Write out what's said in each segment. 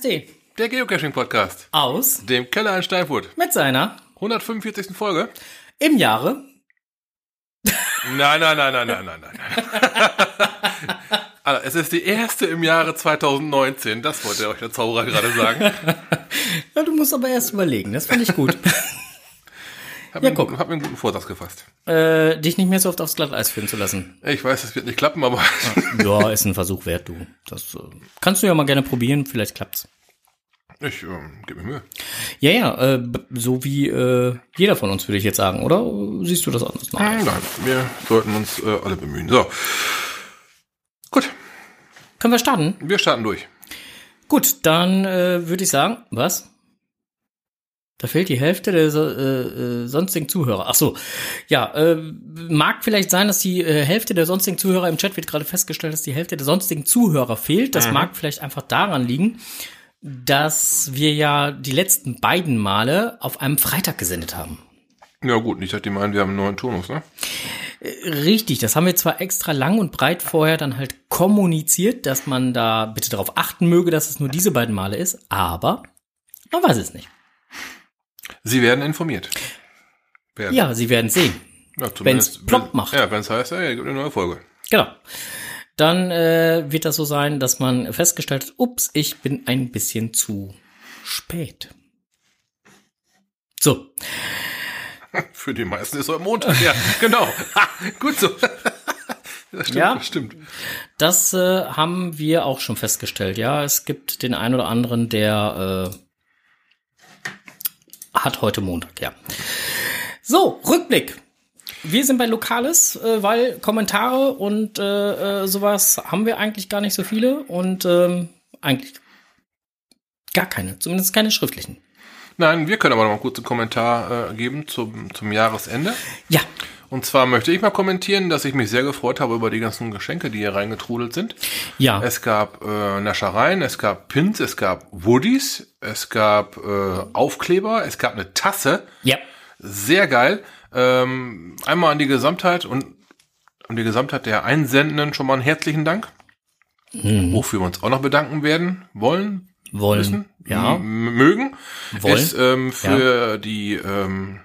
KSD. Der Geocaching-Podcast. Aus. Dem Keller in Steinfurt. Mit seiner. 145. Folge. Im Jahre. Nein, nein, nein, nein, nein, nein, nein. also, es ist die erste im Jahre 2019. Das wollte euch der Zauberer gerade sagen. ja, du musst aber erst überlegen. Das fand ich gut. Hab, ja, mir, guck. hab mir einen guten Vorsatz gefasst. Äh, dich nicht mehr so oft aufs Glatteis führen zu lassen. Ich weiß, es wird nicht klappen, aber. ja, ist ein Versuch wert, du. Das äh, kannst du ja mal gerne probieren, vielleicht klappt's. Ich ähm, gebe mir Mühe. Ja, ja, äh, so wie äh, jeder von uns, würde ich jetzt sagen, oder? Siehst du das anders? Nein, nein wir sollten uns äh, alle bemühen. So. Gut. Können wir starten? Wir starten durch. Gut, dann äh, würde ich sagen, was? Da fehlt die Hälfte der äh, äh, sonstigen Zuhörer. Ach so, ja, äh, mag vielleicht sein, dass die äh, Hälfte der sonstigen Zuhörer im Chat wird gerade festgestellt, dass die Hälfte der sonstigen Zuhörer fehlt. Das mhm. mag vielleicht einfach daran liegen, dass wir ja die letzten beiden Male auf einem Freitag gesendet haben. Ja gut, nicht, dass die meinen, wir haben einen neuen Turnus, ne? Äh, richtig, das haben wir zwar extra lang und breit vorher dann halt kommuniziert, dass man da bitte darauf achten möge, dass es nur diese beiden Male ist, aber man weiß es nicht. Sie werden informiert. Werden. Ja, Sie werden sehen. Ja, wenn es plopp macht. Ja, wenn es heißt, ja, gibt eine neue Folge. Genau. Dann äh, wird das so sein, dass man festgestellt hat, ups, ich bin ein bisschen zu spät. So. Für die meisten ist heute Montag, ja, genau. Gut so. Das stimmt, ja, das stimmt. Das äh, haben wir auch schon festgestellt. Ja, es gibt den einen oder anderen, der äh, hat heute Montag, ja. So, Rückblick. Wir sind bei Lokales, äh, weil Kommentare und äh, äh, sowas haben wir eigentlich gar nicht so viele und ähm, eigentlich gar keine, zumindest keine schriftlichen. Nein, wir können aber noch mal kurz einen Kommentar äh, geben zum, zum Jahresende. Ja. Und zwar möchte ich mal kommentieren, dass ich mich sehr gefreut habe über die ganzen Geschenke, die hier reingetrudelt sind. Ja. Es gab äh, Naschereien, es gab Pins, es gab Woodies, es gab äh, Aufkleber, es gab eine Tasse. Ja. Sehr geil. Ähm, einmal an die Gesamtheit und an die Gesamtheit der Einsendenden schon mal einen herzlichen Dank. Mhm. Wofür wir uns auch noch bedanken werden wollen. Wollen. Müssen, ja. Mögen. Wollen. Ist ähm, für ja. die ähm,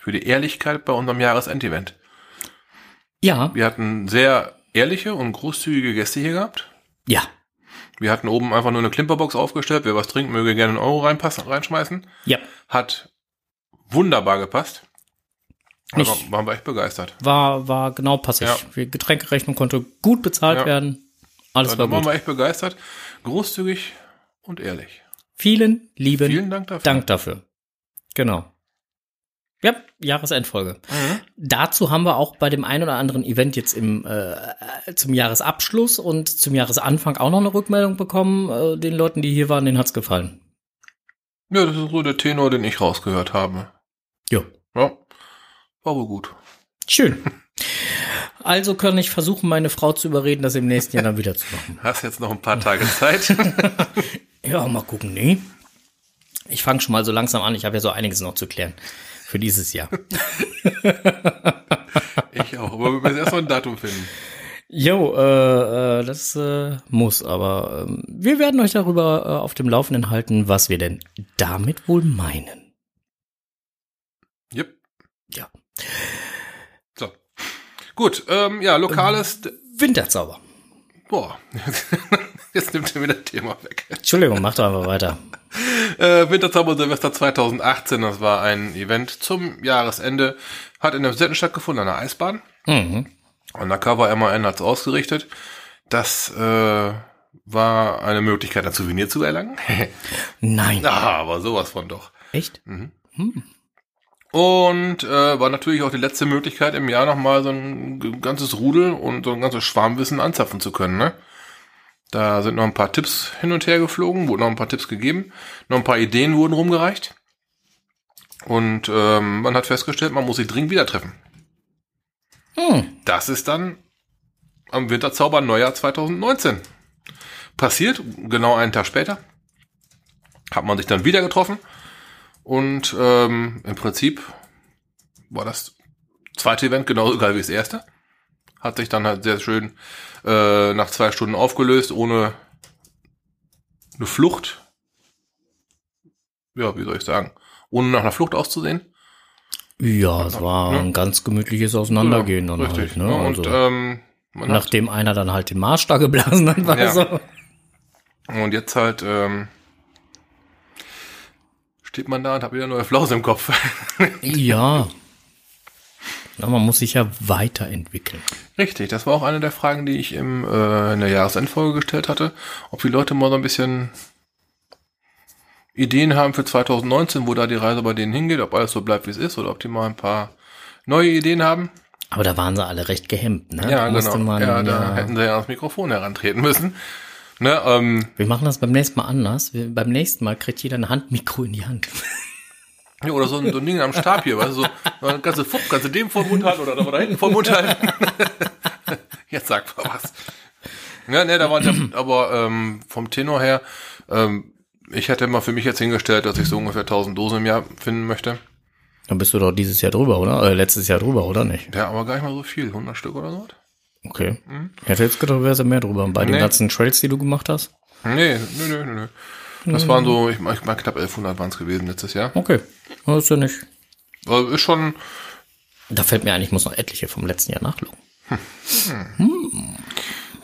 für die Ehrlichkeit bei unserem Jahresendevent. Ja. Wir hatten sehr ehrliche und großzügige Gäste hier gehabt. Ja. Wir hatten oben einfach nur eine Klimperbox aufgestellt. Wer was trinkt, möge gerne einen Euro reinpassen, reinschmeißen. Ja. Hat wunderbar gepasst. Also waren wir echt begeistert. War, war genau passig. Ja. Getränkerechnung konnte gut bezahlt ja. werden. Alles war gut. waren wir echt begeistert. Großzügig und ehrlich. Vielen lieben Vielen Dank dafür. Dank dafür. Genau. Ja, Jahresendfolge. Mhm. Dazu haben wir auch bei dem ein oder anderen Event jetzt im äh, zum Jahresabschluss und zum Jahresanfang auch noch eine Rückmeldung bekommen. Äh, den Leuten, die hier waren, denen hat's gefallen. Ja, das ist so der Tenor, den ich rausgehört habe. Jo. Ja. War wohl gut. Schön. Also kann ich versuchen, meine Frau zu überreden, das im nächsten Jahr dann wieder zu machen. Hast jetzt noch ein paar Tage Zeit? ja, mal gucken, nee. Ich fange schon mal so langsam an. Ich habe ja so einiges noch zu klären für dieses Jahr. ich auch, aber wir müssen erst mal ein Datum finden. Jo, äh, äh, das äh, muss, aber äh, wir werden euch darüber äh, auf dem Laufenden halten, was wir denn damit wohl meinen. Yep. Ja. So. Gut, ähm, ja, lokales Winterzauber. Boah, jetzt nimmt er mir das Thema weg. Entschuldigung, mach doch einfach weiter. Äh, Winterzauber Silvester 2018, das war ein Event zum Jahresende, hat in der Setten stattgefunden, an der Eisbahn. Mhm. Undercover MAN hat es ausgerichtet. Das äh, war eine Möglichkeit, ein Souvenir zu erlangen. Nein. Ah, aber sowas von doch. Echt? Mhm. Hm. Und äh, war natürlich auch die letzte Möglichkeit, im Jahr nochmal so ein ganzes Rudel und so ein ganzes Schwarmwissen anzapfen zu können. Ne? Da sind noch ein paar Tipps hin und her geflogen, wurden noch ein paar Tipps gegeben, noch ein paar Ideen wurden rumgereicht. Und ähm, man hat festgestellt, man muss sich dringend wieder treffen. Hm. Das ist dann am Winterzauber Neujahr 2019 passiert, genau einen Tag später. Hat man sich dann wieder getroffen und ähm, im Prinzip war das zweite Event genauso geil wie das erste. Hat sich dann halt sehr schön äh, nach zwei Stunden aufgelöst, ohne eine Flucht. Ja, wie soll ich sagen? Ohne nach einer Flucht auszusehen. Ja, es war Ja. ein ganz gemütliches Auseinandergehen dann Richtig. halt. Ne? ne? Und Also, ähm, man hat, nachdem einer dann halt den Marsch da geblasen hat, war Ja. so. und jetzt halt ähm, steht man da und hat wieder neue Flause im Kopf. Ja. Na, man muss sich ja weiterentwickeln. Richtig, das war auch eine der Fragen, die ich im, äh, in der Jahresendfolge gestellt hatte, ob die Leute mal so ein bisschen Ideen haben für 2019, wo da die Reise bei denen hingeht, ob alles so bleibt, wie es ist, oder ob die mal ein paar neue Ideen haben. Aber da waren sie alle recht gehemmt, ne? Ja, Da genau. Man, ja, da ja, hätten sie ja ans Mikrofon herantreten müssen. Ne, ähm, wir machen das beim nächsten Mal anders. Wir, beim nächsten Mal kriegt jeder ein Handmikro in die Hand. Ja, oder so ein, so ein Ding am Stab hier, weißt du, so, eine ganze Fupp, kannst du dem vor den Mund halten oder da hinten vor den Mund halten. Jetzt sag mal was. Ja, ne, da war aber ähm, vom Tenor her, ähm, ich hätte mal für mich jetzt hingestellt, dass ich so ungefähr 1000 Dosen im Jahr finden möchte. Dann bist du doch dieses Jahr drüber, oder? Äh, letztes Jahr drüber, oder nicht? Ja, aber gar nicht mal so viel, 100 Stück oder so. Okay. Ich hätte jetzt gedacht, du ja mehr drüber. Bei den Nee. ganzen Trails, die du gemacht hast? Nee, nö, nö, nö, nö. Das waren so, ich meine, knapp 1100 waren es gewesen letztes Jahr. Okay. Das ist ja nicht. Also ist schon, Da fällt mir ein, ich muss noch etliche vom letzten Jahr nachlegen.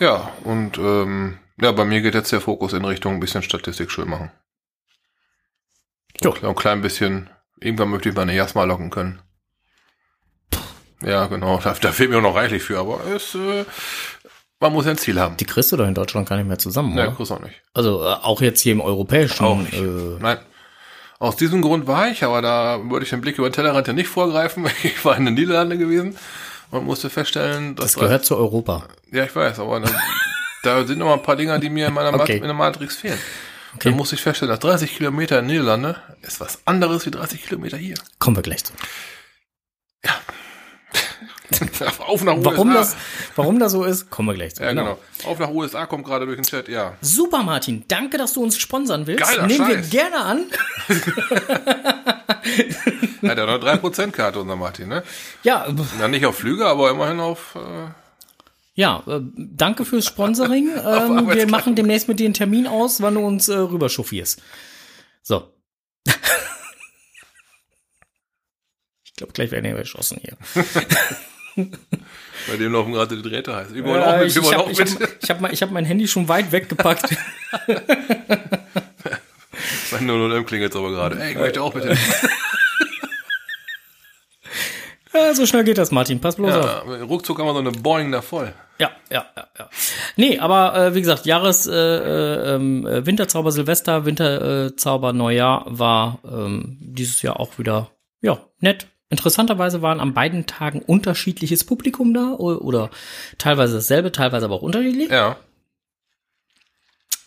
ja, und ähm, ja, bei mir geht jetzt der Fokus in Richtung ein bisschen Statistik schön machen. So ein klein bisschen, irgendwann möchte ich meine Jasma locken können. Ja, genau, da, da fehlt mir auch noch reichlich für, aber es, äh, man muss ja ein Ziel haben. Die kriegst du doch in Deutschland gar nicht mehr zusammen, Ja, oder? groß auch nicht. Also äh, auch jetzt hier im europäischen. Auch nicht. Äh, Nein. Aus diesem Grund war ich, aber da würde ich den Blick über den Tellerrand ja nicht vorgreifen. Ich war in den Niederlanden gewesen und musste feststellen, dass das gehört zu Europa. Ja, ich weiß, aber da, da sind noch mal ein paar Dinger, die mir in meiner Okay. in der Matrix fehlen. Okay. Dann musste ich feststellen, dass 30 Kilometer in Niederlande ist was anderes wie 30 Kilometer hier. Kommen wir gleich zu. Auf nach USA. Warum das, warum das so ist, kommen wir gleich zu. Ja, genau. Auf nach USA kommt gerade durch den Chat, ja. Super, Martin. Danke, dass du uns sponsern willst. Geiler Nehmen Scheiß. wir gerne an. Hat ja noch 3% Karte, unser Martin, ne? Ja, Na, nicht auf Flüge, aber immerhin auf, äh, ja, äh, danke fürs Sponsoring. ähm, wir machen demnächst mit dir einen Termin aus, wann du uns äh, rüber chauffierst. So. ich glaube, gleich werden wir erschossen hier. bei dem laufen gerade die Drähte heiß. Wollen Äh, auch mit, ich ich habe hab, hab, hab mein Handy schon weit weggepackt. Mein 0 klingelt aber gerade. Ey, ich möchte auch mit. ja, so schnell geht das, Martin. Pass bloß auf. Ja, ruckzuck haben wir so eine Boeing da voll. Ja, ja, ja, ja. Nee, aber äh, wie gesagt, Jahres äh, äh, ähm, äh, Winterzauber Silvester, Winterzauber Zauber Neujahr war ähm, dieses Jahr auch wieder ja nett. Interessanterweise waren an beiden Tagen unterschiedliches Publikum da oder teilweise dasselbe, teilweise aber auch unterschiedlich. Ja.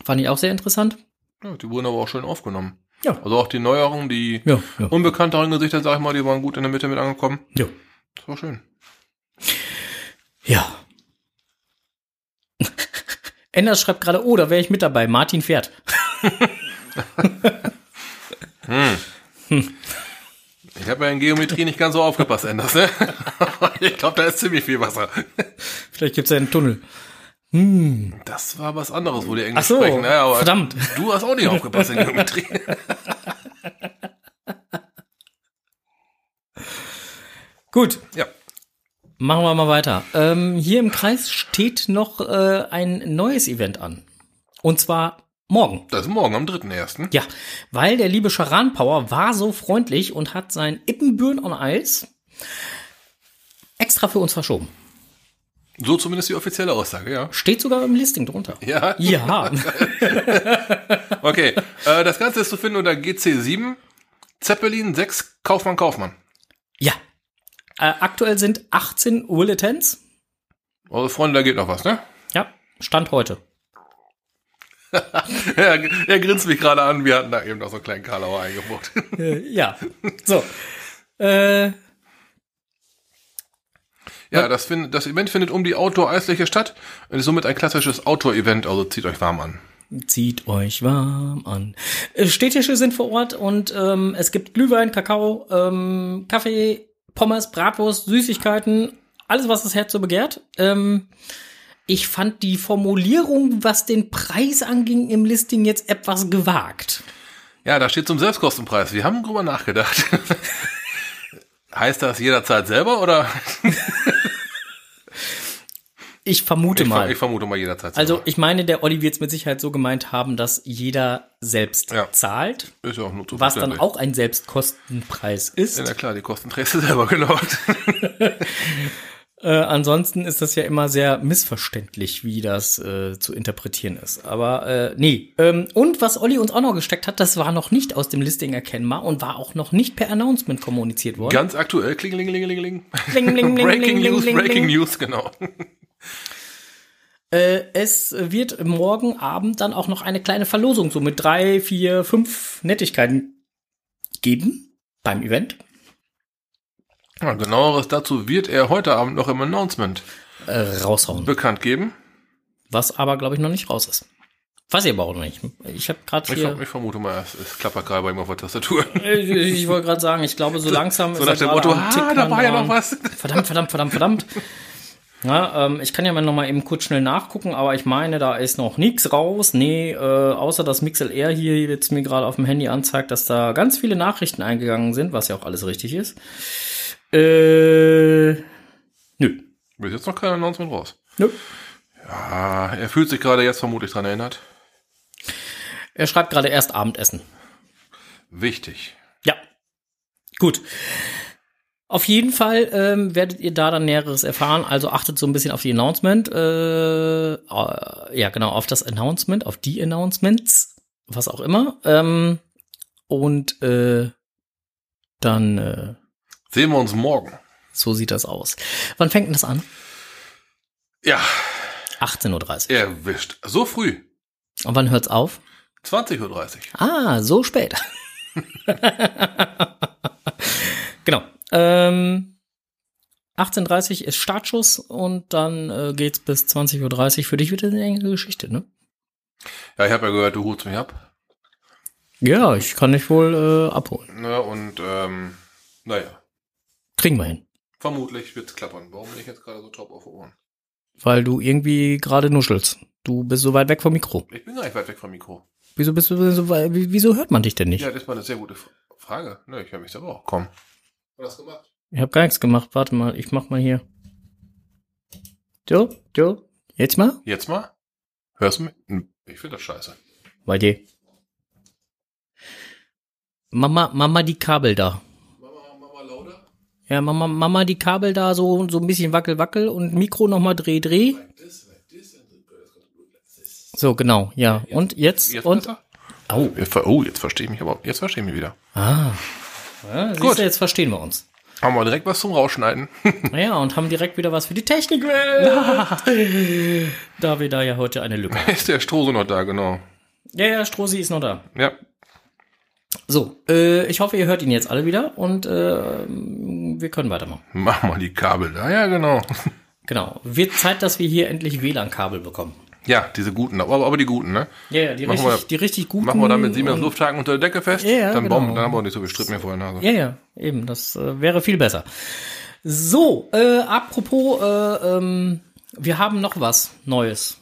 Fand ich auch sehr interessant. ja. Die wurden aber auch schön aufgenommen. Ja. Also auch die neueren, die Ja, ja. unbekannteren Gesichter, sag ich mal, die waren gut in der Mitte mit angekommen. ja. Das war schön. Ja. Enders schreibt gerade, oh, da wäre ich mit dabei. Martin fährt. Ich habe ja in Geometrie nicht ganz so aufgepasst, Enders, ne? ich glaube, da ist ziemlich viel Wasser. Vielleicht gibt's ja einen Tunnel. Das war was anderes, wo die Englisch Ach so, sprechen. Ne? Aber verdammt. Du hast auch nicht aufgepasst in Geometrie. Gut, ja. Machen wir mal weiter. Ähm, hier im Kreis steht noch äh, ein neues Event an. Und zwar morgen. Das ist morgen am 3.1. Ja, weil der liebe Charan Power war so freundlich und hat sein Ippenbüren on Eis extra für uns verschoben. So zumindest die offizielle Aussage, ja. Steht sogar im Listing drunter. Ja. Ja, Okay. Äh, das Ganze ist zu finden unter GC7, Zeppelin 6, Kaufmann, Kaufmann. ja. Äh, aktuell sind 18 Willetens. Eure Freunde, da geht noch was, ne? Ja, Stand heute. er, er grinst mich gerade an, wir hatten da eben noch so einen kleinen Karlauer eingebaut. Äh, ja, so. Äh, ja, das, find, das Event findet um die Outdoor-Eisliche statt und ist somit ein klassisches Outdoor-Event, also zieht euch warm an. Zieht euch warm an. Äh, Städtische sind vor Ort und ähm, es gibt Glühwein, Kakao, ähm, Kaffee, Pommes, Bratwurst, Süßigkeiten, alles, was das Herz so begehrt. Ähm, ich fand die Formulierung, was den Preis anging, im Listing jetzt etwas gewagt. Ja, da steht zum Selbstkostenpreis. Wir haben drüber nachgedacht. heißt das jederzeit selber oder? Ich vermute Ich, mal. ich vermute mal jederzeit selber. also ich meine, der Olli wird es mit Sicherheit so gemeint haben, dass jeder selbst Ja. zahlt, ist ja auch nur zu was dann auch ein Selbstkostenpreis ist. Ja, na klar, die Kosten trägst du selber, genau. Äh, ansonsten ist das ja immer sehr missverständlich, wie das äh, zu interpretieren ist. Aber äh, nee. Ähm, und was Olli uns auch noch gesteckt hat, das war noch nicht aus dem Listing erkennbar und war auch noch nicht per Announcement kommuniziert worden. Ganz aktuell, klingelingelingeling. Bling, Breaking News, Breaking. News, genau. Äh, es wird morgen Abend dann auch noch eine kleine Verlosung, so mit drei, vier, fünf Nettigkeiten geben beim Event. Ja, genaueres dazu wird er heute Abend noch im Announcement Äh, raushauen. bekannt geben. Was aber, glaube ich, noch nicht raus ist. Weiß ich aber auch noch nicht. Ich habe gerade Ich, hier. ver- ich vermute mal, es, es klappert gerade bei ihm auf der Tastatur. Äh, Ich wollte gerade sagen, ich glaube, so langsam So ist nach er dem Motto, ah, da war ja noch was. Verdammt, verdammt, verdammt, verdammt. Ja, ähm, ich kann ja mal noch mal eben kurz schnell nachgucken, aber ich meine, da ist noch nichts raus. Nee, äh, außer das MixLR hier jetzt mir gerade auf dem Handy anzeigt, dass da ganz viele Nachrichten eingegangen sind, was ja auch alles richtig ist. Äh, nö. Bis jetzt noch kein Announcement raus. Nö. Ja, er fühlt sich gerade jetzt vermutlich dran erinnert. Er schreibt gerade erst Abendessen. Wichtig. Ja. Gut. Auf jeden Fall ähm, werdet ihr da dann Näheres erfahren. Also achtet so ein bisschen auf die Announcement. Äh, äh, ja, genau, auf das Announcement, auf die Announcements, was auch immer. Ähm, und äh, dann, äh, Sehen wir uns morgen. so sieht das aus. Wann fängt denn das an? Ja, 18.30 Uhr. erwischt. So früh. Und wann hört's auf? 20.30 Uhr. Ah, so spät. genau. Ähm, 18.30 ist Startschuss und dann äh, geht's bis 20.30 Uhr. Für dich wird das eine enge Geschichte, ne? Ja, ich habe ja gehört, du holst mich ab. Ja, ich kann dich wohl äh, abholen. Ne, und ähm, naja, Kriegen wir hin. vermutlich wird's klappern. Warum bin ich jetzt gerade so top auf Ohren? Weil du irgendwie gerade nuschelst. Du bist so weit weg vom Mikro. Ich bin gar nicht weit weg vom Mikro. Wieso bist du so weit, wie- wieso hört man dich denn nicht? Ja, das war eine sehr gute Frage. Ne, ich habe mich selber auch. Komm. Was gemacht? Ich habe gar nichts gemacht. Warte mal, ich mach mal hier. So, so. Jetzt mal? Jetzt mal? Hörst du mich? Hm, Ich finde das scheiße. Bei dir. Mama, Mama die Kabel da. Ja, Mama, Mama die Kabel da so, so ein bisschen wackel, wackel und Mikro nochmal dreh, dreh. So, genau, ja. Und jetzt, Jetzt und, oh, Jetzt Oh, jetzt verstehe ich mich aber. Jetzt verstehe ich mich wieder. ah. Ja, Gut. du, jetzt verstehen wir uns. Haben wir direkt was zum Rausschneiden. Ja, und haben direkt wieder was für die Technik. da wir da ja heute eine Lücke haben. Ist der Strose noch da, genau. Ja, ja, Strosi ist noch da. Ja. So, äh, ich hoffe, ihr hört ihn jetzt alle wieder und äh, wir können weitermachen. Mach mal die Kabel da. Ja, genau. Genau. Wird Zeit, dass wir hier endlich WLAN-Kabel bekommen. Ja, diese guten, aber, aber die guten, ne? Ja, ja, die Machen richtig, wir- die richtig guten. Machen wir dann mit Siemens Lufthaken unter der Decke fest. Ja, ja, dann, genau. bauen, dann haben wir auch nicht so viel Stritt mehr vor der Nase. Ja, ja, eben, das äh, wäre viel besser. So, äh, apropos, äh, ähm, wir haben noch was Neues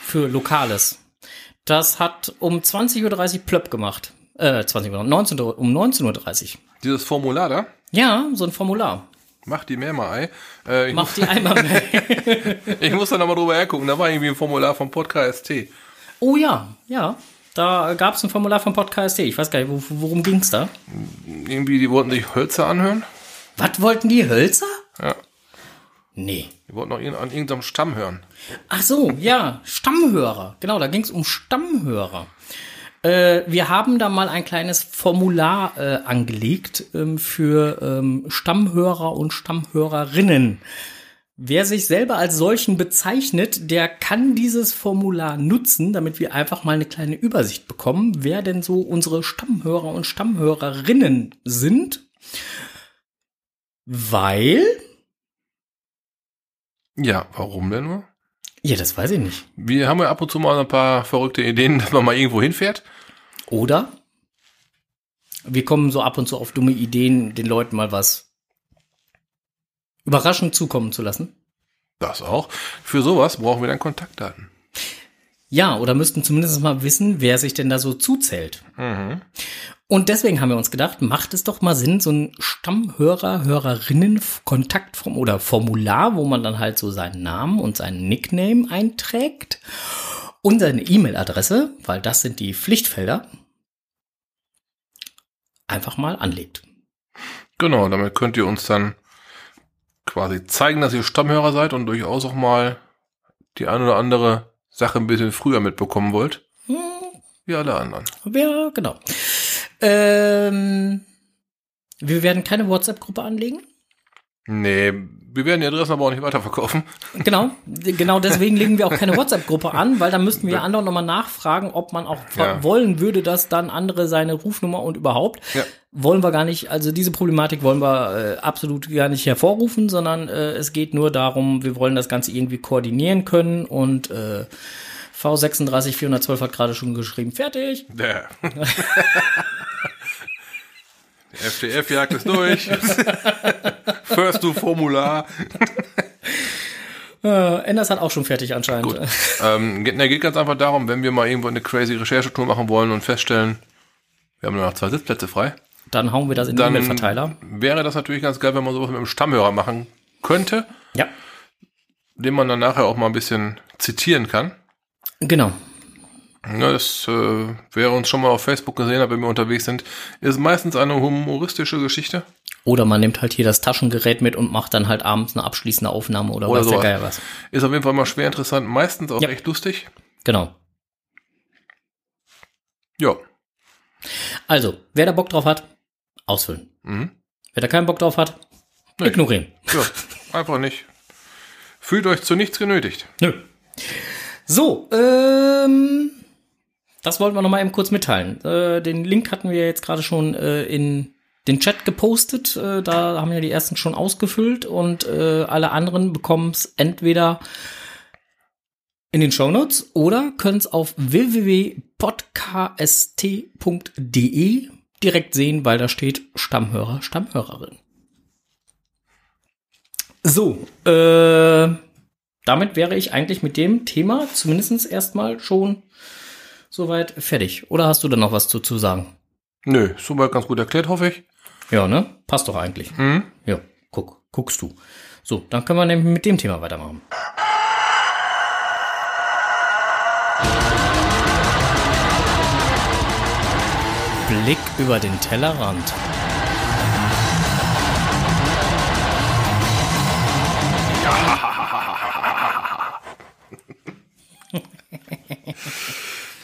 für Lokales. Das hat um 20.30 Uhr plöpp gemacht. Äh, 20 Uhr, 19 Uhr, um 19.30 Uhr. Dieses Formular da, Ja, so ein Formular. mach die mehr mal Ei. Äh, ich, Macht die einmal mehr. ich muss da nochmal drüber hergucken. Da war irgendwie ein Formular vom Podcast T. Oh ja, ja. Da gab es ein Formular vom Podcast. Ich weiß gar nicht, wo, worum ging's da? Irgendwie, die wollten sich Hölzer anhören. Was wollten die Hölzer? Ja. Nee. Die wollten noch an irgendeinem Stamm hören. Ach so, ja, Stammhörer. Genau, da ging es um Stammhörer. Äh, wir haben da mal ein kleines Formular äh, angelegt ähm, für ähm, Stammhörer und Stammhörerinnen. Wer sich selber als solchen bezeichnet, der kann dieses Formular nutzen, damit wir einfach mal eine kleine Übersicht bekommen, wer denn so unsere Stammhörer und Stammhörerinnen sind. Weil, Ja, warum denn nur? Ja, das weiß ich nicht. Wir haben ja ab und zu mal ein paar verrückte Ideen, dass man mal irgendwo hinfährt. Oder wir kommen so ab und zu auf dumme Ideen, den Leuten mal was überraschend zukommen zu lassen. Das auch. Für sowas brauchen wir dann Kontaktdaten. Ja, oder müssten zumindest mal wissen, wer sich denn da so zuzählt. Mhm. Und deswegen haben wir uns gedacht, macht es doch mal Sinn, so ein Stammhörer, Hörerinnen Kontaktform oder Formular, wo man dann halt so seinen Namen und seinen Nickname einträgt und seine E-Mail-Adresse, weil das sind die Pflichtfelder, einfach mal anlegt. Genau, damit könnt ihr uns dann quasi zeigen, dass ihr Stammhörer seid und durchaus auch mal die ein oder andere Sache ein bisschen früher mitbekommen wollt. Hm, Wie alle anderen. ja, genau. Ähm, wir werden keine WhatsApp-Gruppe anlegen. Nee, wir werden die Adressen aber auch nicht weiterverkaufen. Genau, genau deswegen legen wir auch keine WhatsApp-Gruppe an, weil dann müssten wir anderen nochmal nachfragen, ob man auch Ja. wollen würde, dass dann andere seine Rufnummer und überhaupt. Ja. Wollen wir gar nicht, also diese Problematik wollen wir äh, absolut gar nicht hervorrufen, sondern äh, es geht nur darum, wir wollen das Ganze irgendwie koordinieren können und äh, V36 412 hat gerade schon geschrieben, fertig. Der. Die FDF jagt es durch. First du Formular. Äh, Enders hat auch schon fertig anscheinend. Ähm, geht, geht ganz einfach darum, wenn wir mal irgendwo eine crazy Recherchetour machen wollen und feststellen, wir haben nur noch zwei Sitzplätze frei, Dann hauen wir das in den E-Mail-Verteiler. wäre das natürlich ganz geil, wenn man sowas mit einem Stammhörer machen könnte, Ja, den man dann nachher auch mal ein bisschen zitieren kann. genau. Ja, das äh, wer uns schon mal auf Facebook gesehen hat, wenn wir unterwegs sind, ist meistens eine humoristische Geschichte. Oder man nimmt halt hier das Taschengerät mit und macht dann halt abends eine abschließende Aufnahme oder, Oder weiß der sowas. Geier was. Ist auf jeden Fall mal schwer interessant, meistens auch Ja. echt lustig. Genau. Ja. Also, wer da Bock drauf hat, ausfüllen. Mhm. Wer da keinen Bock drauf hat, Nee. ignorieren. Ja, einfach nicht. Fühlt euch zu nichts genötigt. Nö. So, ähm, das wollten wir noch mal eben kurz mitteilen. Äh, den Link hatten wir jetzt gerade schon äh, in den Chat gepostet. Äh, da haben ja die ersten schon ausgefüllt und äh, alle anderen bekommen es entweder in den Shownotes oder können es auf www.podcast.de direkt sehen, weil da steht Stammhörer, Stammhörerin. So, äh, damit wäre ich eigentlich mit dem Thema zumindest erstmal schon soweit fertig. Oder hast du da noch was zu, zu sagen? Nö, soweit ganz gut erklärt, hoffe ich. Ja, ne? Passt doch eigentlich. Mhm. Ja, guck, guckst du. So, dann können wir nämlich mit dem Thema weitermachen. Blick über den Tellerrand.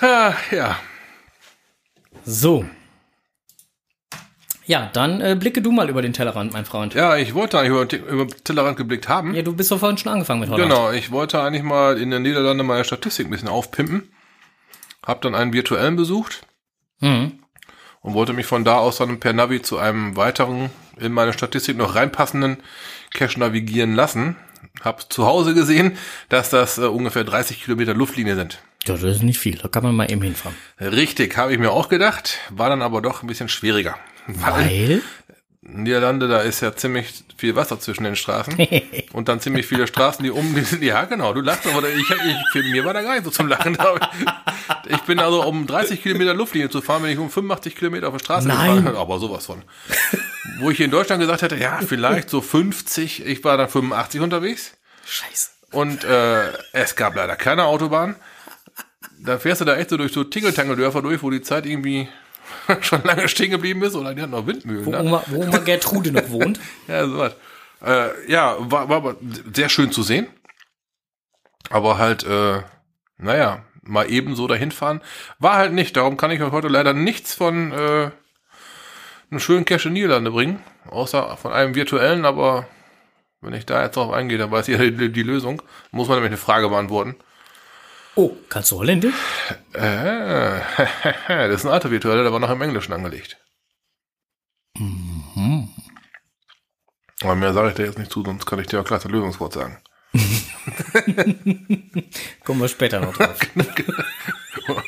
Ah, ja. So. Ja, dann äh, blicke du mal über den Tellerrand, mein Freund. Ja, ich wollte eigentlich über, über den Tellerrand geblickt haben. Ja, du bist doch vorhin schon angefangen mit Holland. Genau, ich wollte eigentlich mal in den Niederlanden meine Statistik ein bisschen aufpimpen. Hab dann einen virtuellen besucht Mhm. und wollte mich von da aus dann per Navi zu einem weiteren in meine Statistik noch reinpassenden Cache navigieren lassen. Hab zu Hause gesehen, dass das äh, ungefähr 30 Kilometer Luftlinie sind. Ja, das ist nicht viel. Da kann man mal eben hinfahren. Richtig, habe ich mir auch gedacht, war dann aber doch ein bisschen schwieriger. Weil? Niederlande, da ist ja ziemlich viel Wasser zwischen den Straßen und dann ziemlich viele Straßen, die um die sind. Ja, genau, du lachst, aber ich, ich, für mir war da gar nicht so zum Lachen. Ich bin also, um 30 Kilometer Luftlinie zu fahren, wenn ich um 85 Kilometer auf der Straße Nein. gefahren aber sowas von. Wo ich hier in Deutschland gesagt hätte, ja, vielleicht so 50, ich war dann 85 unterwegs Scheiße. und äh, es gab leider keine Autobahn. Da fährst du da echt so durch so Tingeltangeldörfer durch, wo die Zeit irgendwie schon lange stehen geblieben ist oder die hatten noch Windmühlen. Wo ne? Oma, wo Oma Gertrude noch wohnt. Ja, so was. Äh, ja, war, war aber sehr schön zu sehen. Aber halt, äh, naja, mal eben so dahin fahren, war halt nicht. Darum kann ich euch heute leider nichts von äh, einem schönen Cache in Niederlande bringen. Außer von einem virtuellen, aber wenn ich da jetzt drauf eingehe, dann weiß jeder die, die Lösung. Muss man nämlich eine Frage beantworten. Oh, kannst du Holländisch? Äh, das ist ein alter virtueller, der war noch im Englischen angelegt. Aber mehr sage ich dir jetzt nicht zu, sonst kann ich dir auch gleich das Lösungswort sagen. Kommen wir später noch drauf.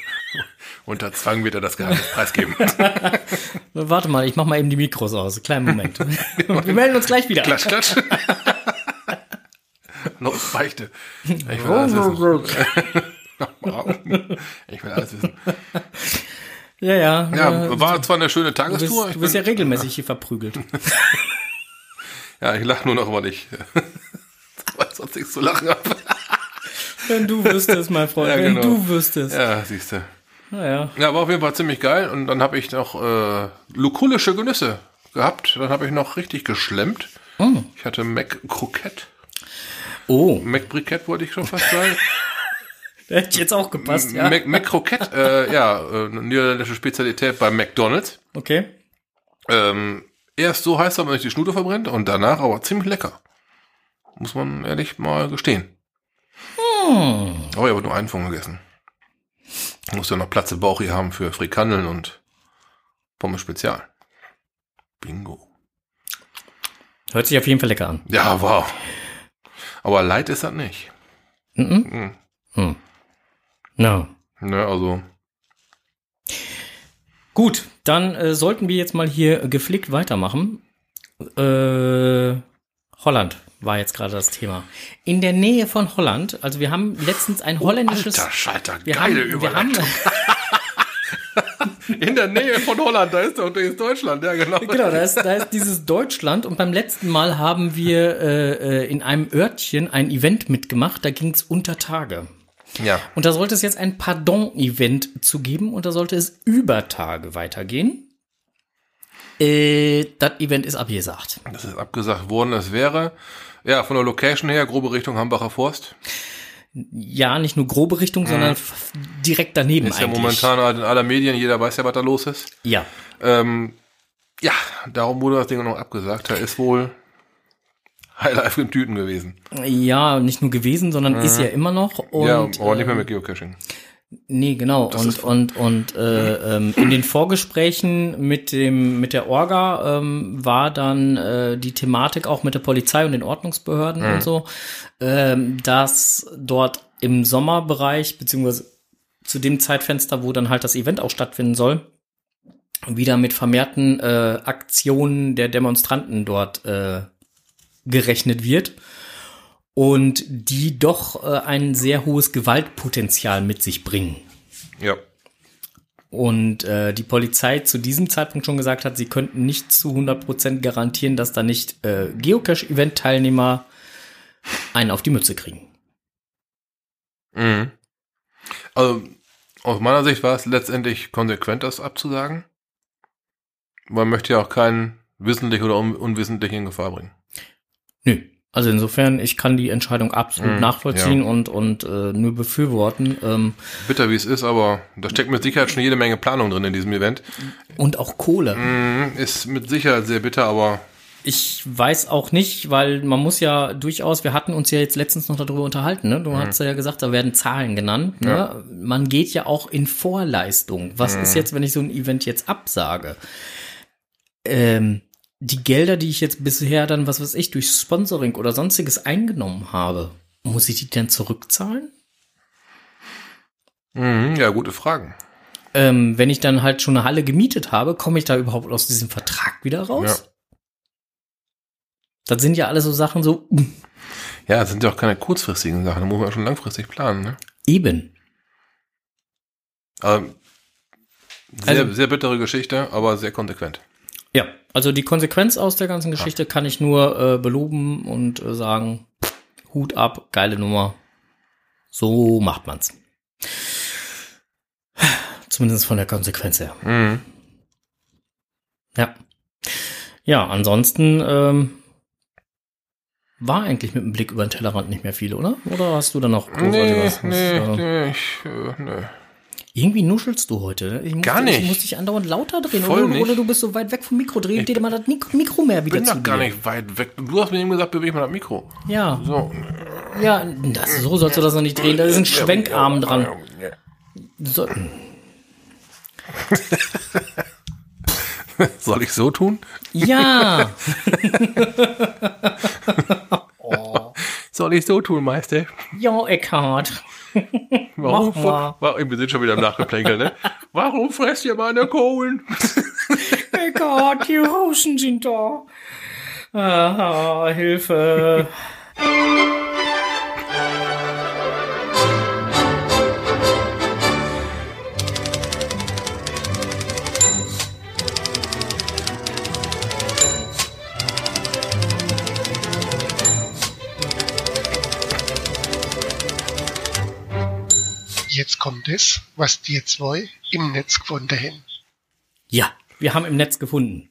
Unter Zwang wird er das Geheimnis preisgeben. Warte mal, ich mach mal eben die Mikros aus. Kleinen Moment. Wir melden uns gleich wieder. klatsch, klatsch. Los Beichte. Ich will alles wissen. ich will alles wissen. Ja, ja. Ja, war zwar eine schöne du bist, Tagestour. Du bist bin, ja regelmäßig hier verprügelt. ja, ich lache nur noch, weil ich weil sonst nichts zu lachen habe. Wenn du wüsstest, mein Freund, Ja, wenn genau. du wüsstest. Ja, siehst du. Naja. Ja, war auf jeden Fall ziemlich geil. Und dann habe ich noch äh, lukulische Genüsse gehabt. Dann habe ich noch richtig geschlemmt. Oh. Ich hatte Mac Croquette. oh, Mac Briquette wollte ich schon fast sagen. Der hätte jetzt auch gepasst, ja. Mac, Mac Croquette, äh, ja, äh, eine niederländische Spezialität bei McDonalds. Okay. Ähm, erst so heiß, dass man sich die Schnute verbrennt und danach aber ziemlich lecker. Muss man ehrlich mal gestehen. Hm. Aber ich habe nur einen von gegessen. Muss ja noch Platz im Bauch hier haben für Frikandeln und Pommes Spezial. Bingo. Hört sich auf jeden Fall lecker an. Ja, wow. Aber leid ist das nicht. Mhm. Mhm. Hm. No. Ne, also, Gut, dann äh, sollten wir jetzt mal hier gepflegt weitermachen. Äh, Holland war jetzt gerade das Thema. In der Nähe von Holland, also wir haben letztens ein holländisches. alter Schalter, wir geile haben, Überleitung. In der Nähe von Holland, da ist doch da ist Deutschland, ja genau. genau, da ist, da ist dieses Deutschland und beim letzten Mal haben wir äh, äh, in einem Örtchen ein Event mitgemacht, da ging es unter Tage. Ja, Und da sollte es jetzt ein Pardon-Event zu geben und da sollte es über Tage weitergehen. Äh, das Event ist abgesagt. das ist abgesagt worden. Es wäre, ja, von der Location her, grobe Richtung Hambacher Forst. Ja, nicht nur grobe Richtung, sondern f- direkt daneben Mhm. Ist ja eigentlich. momentan halt in aller Medien, jeder weiß ja, was da los ist. Ja. Ähm, ja, darum wurde das Ding noch abgesagt. Da ist wohl Highlife in Tüten gewesen. Ja, nicht nur gewesen, sondern ist ja immer noch. Und, Mhm. ja, aber nicht mehr äh, mit Geocaching. Nee, genau. Und, ist- und, und äh, ähm, in den Vorgesprächen mit dem mit der Orga ähm, war dann äh, die Thematik auch mit der Polizei und den Ordnungsbehörden Mhm. und so, ähm, dass dort im Sommerbereich, beziehungsweise zu dem Zeitfenster, wo dann halt das Event auch stattfinden soll, wieder mit vermehrten äh, Aktionen der Demonstranten dort äh, gerechnet wird und die doch äh, ein sehr hohes Gewaltpotenzial mit sich bringen. Ja. Und äh, die Polizei zu diesem Zeitpunkt schon gesagt hat, sie könnten nicht zu 100% garantieren, dass da nicht äh, Geocache-Event-Teilnehmer einen auf die Mütze kriegen. Mhm. Also, aus meiner Sicht war es letztendlich konsequent, das abzusagen. Man möchte ja auch keinen wissentlich oder un unwissentlich in Gefahr bringen. Nö. Also insofern, ich kann die Entscheidung absolut Mhm, nachvollziehen und, und äh, nur befürworten. Ähm, Bitter wie es ist, aber da steckt mit Sicherheit schon jede Menge Planung drin in diesem Event. und auch Kohle. Mhm, ist mit Sicherheit sehr bitter, aber Ich weiß auch nicht, weil man muss ja durchaus, wir hatten uns ja jetzt letztens noch darüber unterhalten, ne? Du hast ja gesagt, da werden Zahlen genannt. Ne? Ja. Man geht ja auch in Vorleistung. Was ist jetzt, wenn ich so ein Event jetzt absage? Ähm, die Gelder, die ich jetzt bisher dann, was weiß ich, durch Sponsoring oder sonstiges eingenommen habe, muss ich die denn zurückzahlen? mhm, ja, gute Fragen. Ähm, wenn ich dann halt schon eine Halle gemietet habe, komme ich da überhaupt aus diesem Vertrag wieder raus? Ja. Das sind ja alles so Sachen so, mm, Ja, das sind ja auch keine kurzfristigen Sachen, da muss man schon langfristig planen. Ne? eben. Aber sehr, Also- sehr bittere Geschichte, aber sehr konsequent. Also die Konsequenz aus der ganzen Geschichte kann ich nur äh, beloben und äh, sagen, Hut ab, geile Nummer. So macht man's. Zumindest von der Konsequenz her. Mhm. Ja. Ja, ansonsten ähm, war eigentlich mit dem Blick über den Tellerrand nicht mehr viel, oder? Oder hast du da noch großartig Nee, was? was nee, äh, nee, ich, äh, nee. Irgendwie nuschelst du heute. ne? Ich muss, Gar nicht. Ich muss dich andauernd lauter drehen. Voll oder, oder du bist so weit weg vom Mikro. Dreh dir mal das Mik Mikro mehr wieder bin zu doch gar dir. nicht weit weg. Du hast mir eben gesagt, beweg mal das Mikro. Ja, So. ja, das, so sollst du das noch nicht drehen. Da ist ein Schwenkarm dran. So, Soll ich so tun? ja, Soll ich so tun, Meister? ja, Eckhard. Warum? Mach mal. Wir sind schon wieder im Nachgeplänkel, ne? Warum fresst ihr meine Kohlen? Eckhard, die Hosen sind da. Aha, Hilfe. Jetzt kommt es, was die zwei im Netz gefunden haben. Ja, wir haben im Netz gefunden.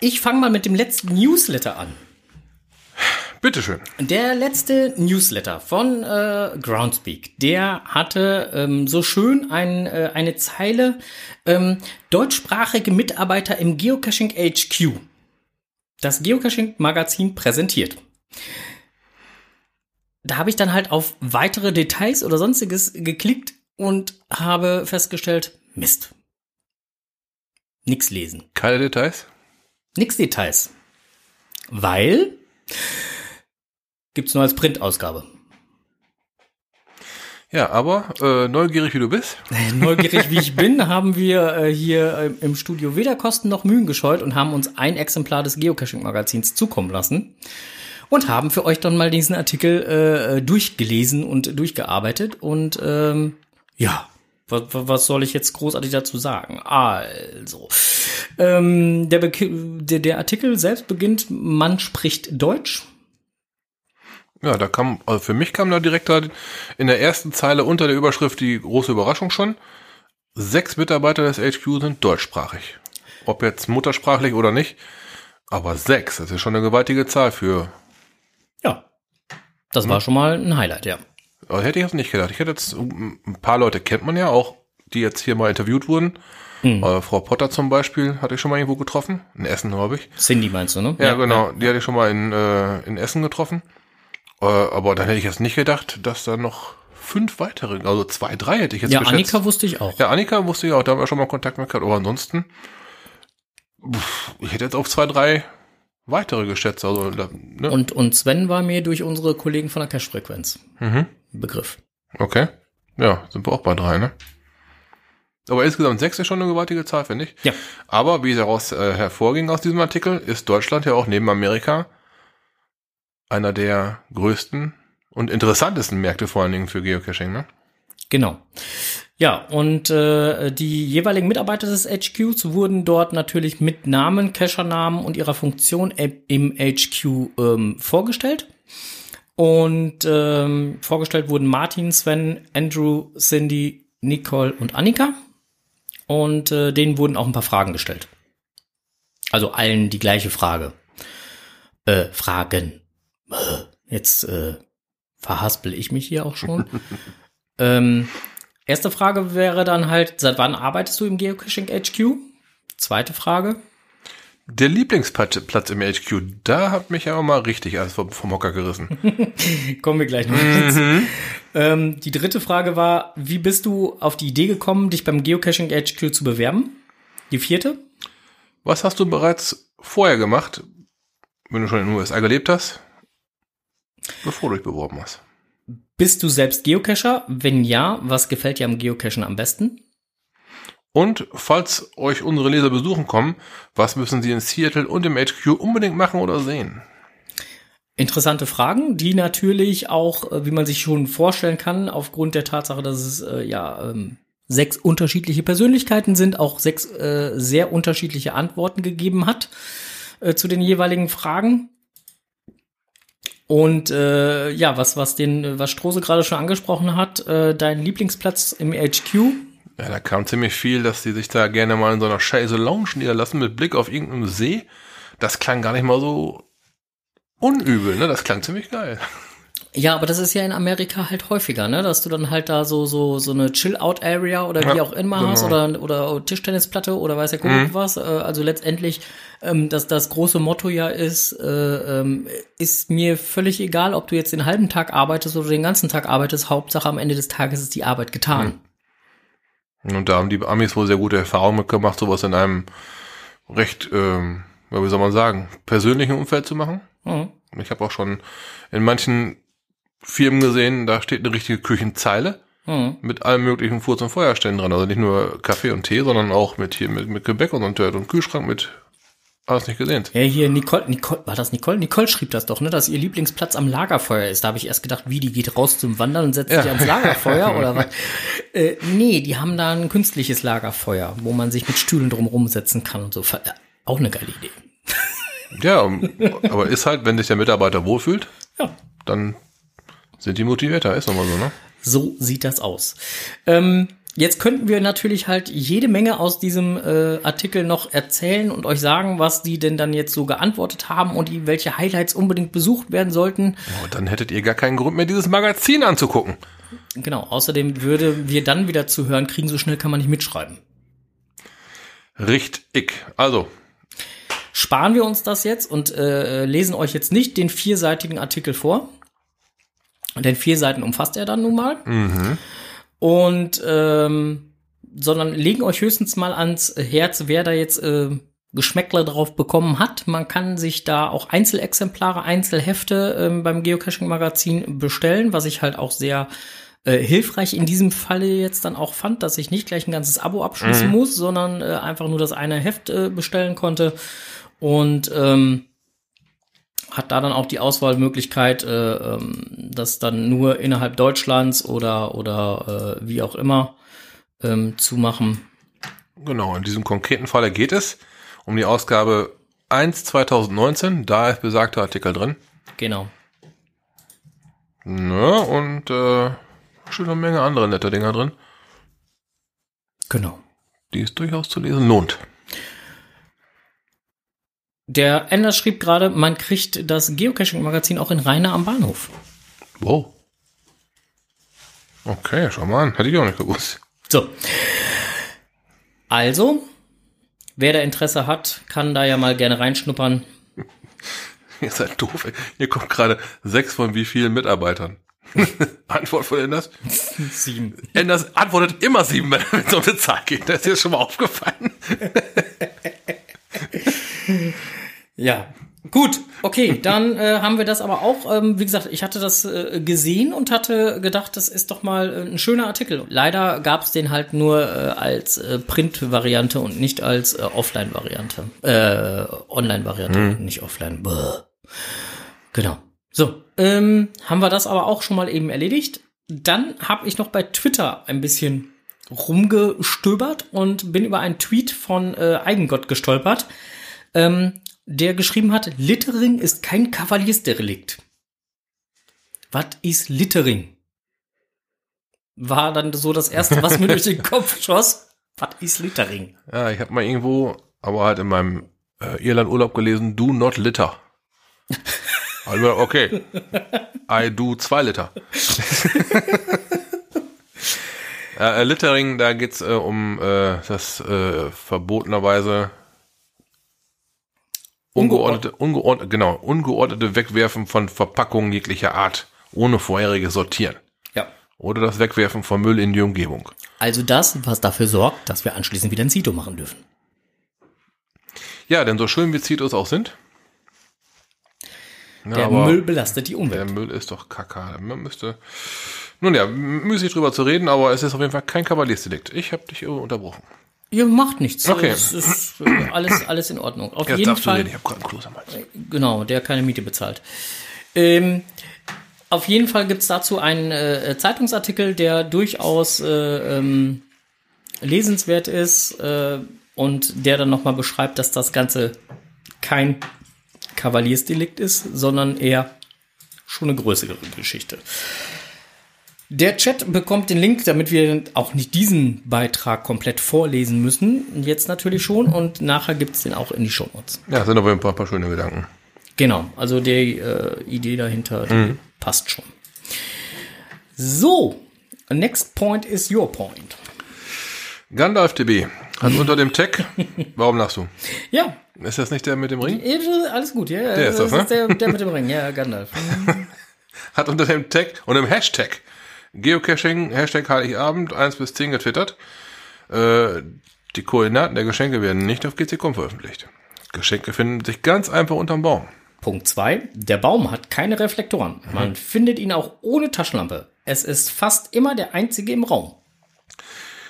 Ich fange mal mit dem letzten Newsletter an. Bitteschön. Der letzte Newsletter von äh, Groundspeak, der hatte ähm, so schön ein, äh, eine Zeile ähm, deutschsprachige Mitarbeiter im Geocaching HQ. Das Geocaching-Magazin präsentiert. Da habe ich dann halt auf weitere Details oder sonstiges geklickt und habe festgestellt, Mist. Nix lesen. Keine Details? Nix Details. Weil gibt's nur als Printausgabe. Ja, aber äh, neugierig wie du bist. Neugierig wie ich bin, haben wir äh, hier äh, im Studio weder Kosten noch Mühen gescheut und haben uns ein Exemplar des Geocaching-Magazins zukommen lassen und haben für euch dann mal diesen Artikel äh, durchgelesen und durchgearbeitet. Und ähm, ja, was, was soll ich jetzt großartig dazu sagen? Also, ähm, der, der, der Artikel selbst beginnt, man spricht Deutsch. Ja, da kam, also für mich kam da direkt halt in der ersten Zeile unter der Überschrift die große Überraschung schon. Sechs Mitarbeiter des HQ sind deutschsprachig. Ob jetzt muttersprachlich oder nicht, aber sechs, das ist schon eine gewaltige Zahl für. Das hm. war schon mal ein Highlight, ja. Aber hätte ich jetzt nicht gedacht. Ich hätte jetzt, ein paar Leute kennt man ja auch, die jetzt hier mal interviewt wurden. Mhm. Äh, Frau Potter zum Beispiel hatte ich schon mal irgendwo getroffen. In Essen, glaube ich. Cindy meinst du, ne? Ja, ja genau. Ja. Die hatte ich schon mal in, äh, in Essen getroffen. Äh, aber dann hätte ich jetzt nicht gedacht, dass da noch fünf weitere, also zwei, drei hätte ich jetzt Ja, geschätzt. Annika wusste ich auch. Ja, Annika wusste ich auch, da haben wir schon mal Kontakt mit gehabt. Aber ansonsten, ich hätte jetzt auf zwei, drei weitere geschätzt. Also, ne? und, und Sven war mir durch unsere Kollegen von der Cash-Frequenz mhm. Begriff. Okay. Ja, sind wir auch bei drei, ne? Aber insgesamt sechs ist schon eine gewaltige Zahl, finde ich. Ja. Aber wie daraus äh, hervorging aus diesem Artikel, ist Deutschland ja auch neben Amerika einer der größten und interessantesten Märkte vor allen Dingen für Geocaching, ne? Genau. Ja, und äh, die jeweiligen Mitarbeiter des HQs wurden dort natürlich mit Namen, Cachernamen und ihrer Funktion im HQ ähm, vorgestellt. Und ähm, vorgestellt wurden Martin, Sven, Andrew, Cindy, Nicole und Annika. Und äh, denen wurden auch ein paar Fragen gestellt. Also allen die gleiche Frage. Äh, Fragen. Jetzt äh, verhaspel ich mich hier auch schon. ähm, erste Frage wäre dann halt, seit wann arbeitest du im Geocaching HQ? Zweite Frage. Der Lieblingsplatz im HQ, da hat mich ja auch mal richtig alles vom, vom Hocker gerissen. Kommen wir gleich noch mhm. ähm, Die dritte Frage war, wie bist du auf die Idee gekommen, dich beim Geocaching HQ zu bewerben? Die vierte? Was hast du bereits vorher gemacht, wenn du schon in den USA gelebt hast? bevor du dich beworben hast. Bist du selbst Geocacher? Wenn ja, was gefällt dir am Geocachen am besten? Und falls euch unsere Leser besuchen kommen, was müssen sie in Seattle und im HQ unbedingt machen oder sehen? Interessante Fragen, die natürlich auch, äh, wie man sich schon vorstellen kann, aufgrund der Tatsache, dass es äh, ja ähm, sechs unterschiedliche Persönlichkeiten sind, auch sechs äh, sehr unterschiedliche Antworten gegeben hat äh, zu den jeweiligen Fragen. Und äh, ja, was, was den, was Strose gerade schon angesprochen hat, äh, dein Lieblingsplatz im HQ. Ja, da kam ziemlich viel, dass die sich da gerne mal in so einer scheiße Lounge niederlassen mit Blick auf irgendeinen See. Das klang gar nicht mal so unübel, ne? Das klang ziemlich geil. Ja, aber das ist ja in Amerika halt häufiger, ne? Dass du dann halt da so so so eine Chill-out-Area oder wie ja, auch immer genau. hast oder oder Tischtennisplatte oder weiß ja guck mhm. was. Äh, also letztendlich, ähm, dass das große Motto ja ist, äh, ähm, ist mir völlig egal, ob du jetzt den halben Tag arbeitest oder den ganzen Tag arbeitest. Hauptsache am Ende des Tages ist die Arbeit getan. Mhm. Und da haben die Amis wohl sehr gute Erfahrungen mitgemacht, sowas in einem recht, ähm, wie soll man sagen, persönlichen Umfeld zu machen. Mhm. Ich habe auch schon in manchen Firmen gesehen, da steht eine richtige Küchenzeile hm. mit allen möglichen Furz- und Feuerstellen dran. Also nicht nur Kaffee und Tee, sondern auch mit hier mit, mit Gebäck und so und Kühlschrank mit alles nicht gesehen. Ja, hier Nicole, Nicole, war das Nicole? Nicole schrieb das doch, ne, dass ihr Lieblingsplatz am Lagerfeuer ist. Da habe ich erst gedacht, wie, die geht raus zum Wandern und setzt ja. sich ans Lagerfeuer oder was? Äh, nee, die haben da ein künstliches Lagerfeuer, wo man sich mit Stühlen drumherum setzen kann und so. Auch eine geile Idee. Ja, aber ist halt, wenn sich der Mitarbeiter wohlfühlt, ja. dann sind die motivierter, ist nochmal so, ne? So sieht das aus. Ähm, jetzt könnten wir natürlich halt jede Menge aus diesem äh, Artikel noch erzählen und euch sagen, was die denn dann jetzt so geantwortet haben und die, welche Highlights unbedingt besucht werden sollten. Oh, dann hättet ihr gar keinen Grund mehr, dieses Magazin anzugucken. Genau, außerdem würde wir dann wieder zu hören kriegen, so schnell kann man nicht mitschreiben. Richtig. Also, Sparen wir uns das jetzt und äh, lesen euch jetzt nicht den vierseitigen Artikel vor. Denn vier Seiten umfasst er dann nun mal. Und ähm, sondern legen euch höchstens mal ans Herz, wer da jetzt äh, Geschmäckle drauf bekommen hat. Man kann sich da auch Einzelexemplare, Einzelhefte ähm, beim Geocaching-Magazin bestellen, was ich halt auch sehr äh, hilfreich in diesem Falle jetzt dann auch fand, dass ich nicht gleich ein ganzes Abo abschließen muss, sondern äh, einfach nur das eine Heft äh, bestellen konnte. Und ähm, hat da dann auch die Auswahlmöglichkeit, äh, ähm, das dann nur innerhalb Deutschlands oder oder äh, wie auch immer ähm, zu machen. genau, in diesem konkreten Falle geht es um die Ausgabe 1 2019. Da ist besagter Artikel drin. Genau. Ne, und äh, schon eine Menge andere nette Dinger drin, Genau. die es durchaus zu lesen lohnt. Der Ender schrieb gerade, man kriegt das Geocaching-Magazin auch in Rainer am Bahnhof. Wow. Okay, schau mal an. Hätte ich auch nicht gewusst. So. Also, wer da Interesse hat, kann da ja mal gerne reinschnuppern. Ihr seid doof. ey. Hier kommt gerade sechs von wie vielen Mitarbeitern. Antwort von Enders. Sieben. Enders antwortet immer sieben, wenn es um eine Zahl geht. Das ist dir schon mal aufgefallen. Ja. Gut, okay, dann äh, haben wir das aber auch. Ähm, wie gesagt, ich hatte das äh, gesehen und hatte gedacht, das ist doch mal äh, ein schöner Artikel. Leider gab es den halt nur äh, als äh, Print-Variante und nicht als äh, Offline-Variante. Äh, Online-Variante, nicht Offline. Bäh. Genau. So, ähm, haben wir das aber auch schon mal eben erledigt. Dann habe ich noch bei Twitter ein bisschen rumgestöbert und bin über einen Tweet von äh, Eigengott gestolpert, ähm, der geschrieben hat, Littering ist kein Kavaliersdelikt. Was ist Littering? War dann so das erste, was mir durch den Kopf schoss. Was ist Littering? Ja, ich habe mal irgendwo, aber halt in meinem äh, Irland-Urlaub gelesen, do not litter. Also, okay. I do zwei Liter. äh, äh, Littering, da geht's äh, um äh, das äh, verbotenerweise ungeordnete, ungeordnete, genau, ungeordnete Wegwerfen von Verpackungen jeglicher Art, ohne vorheriges Sortieren. Ja. Oder das Wegwerfen von Müll in die Umgebung. Also das, was dafür sorgt, dass wir anschließend wieder ein Sito machen dürfen. Ja, denn so schön wie Zitos auch sind. Ja, Der Müll belastet die Der Umwelt. Müll ist doch kacke. Man müsste. Nun ja, müßig drüber zu reden, aber es ist auf jeden Fall kein Kavaliersdelikt. Ich habe dich unterbrochen. Ihr macht nichts. Okay. Es ist äh, alles, alles in Ordnung. Auf Jetzt jeden Fall. reden, ich habe gerade einen am Hals. Genau, der keine Miete bezahlt. Ähm, auf jeden Fall gibt's dazu einen äh, Zeitungsartikel, der durchaus äh, ähm, lesenswert ist äh, und der dann nochmal beschreibt, dass das Ganze kein Kavaliersdelikt ist, sondern eher schon eine größere Geschichte. Der Chat bekommt den Link, damit wir auch nicht diesen Beitrag komplett vorlesen müssen. Jetzt natürlich schon und nachher gibt's den auch in die Shownotes. Ja, sind aber ein paar, paar schöne Gedanken. Genau, also die äh, Idee dahinter die passt schon. So, next point is your point. Gandalf TB hat unter dem Tag. Warum lachst du? Ja, Ist das nicht der mit dem Ring? eh, alles gut, ja. Der ist das, ne? der, der mit dem Ring, ja, Gandalf. Hat unter dem Tag und dem Hashtag Geocaching, Hashtag Heiligabend 1 bis 10 getwittert. Äh, die Koordinaten der Geschenke werden nicht auf GC.com veröffentlicht. Geschenke finden sich ganz einfach unterm Baum. Punkt zwei: Der Baum hat keine Reflektoren. Man findet ihn auch ohne Taschenlampe. Es ist fast immer der einzige im Raum.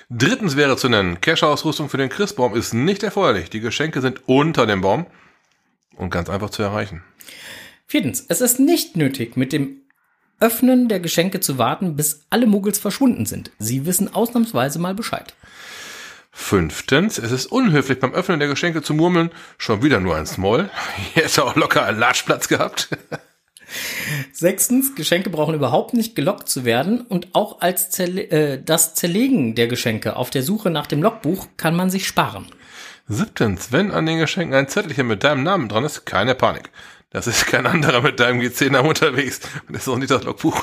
Drittens wäre zu nennen, Cache-Ausrüstung für den Christbaum ist nicht erforderlich. Die Geschenke sind unter dem Baum und ganz einfach zu erreichen. Viertens: Es ist nicht nötig, mit dem Öffnen der Geschenke zu warten, bis alle Muggels verschwunden sind. Sie wissen ausnahmsweise mal Bescheid. Fünftens, es ist unhöflich beim Öffnen der Geschenke zu murmeln, schon wieder nur ein Small. Hier hätte auch locker einen Large Platz gehabt. Sechstens, Geschenke brauchen überhaupt nicht gelockt zu werden und auch als Zerle äh, das Zerlegen der Geschenke auf der Suche nach dem Logbuch kann man sich sparen. Siebtens, wenn an den Geschenken ein Zettelchen mit deinem Namen dran ist, keine Panik. Das ist kein anderer mit deinem GC-Namen unterwegs. Und das ist auch nicht das Logbuch.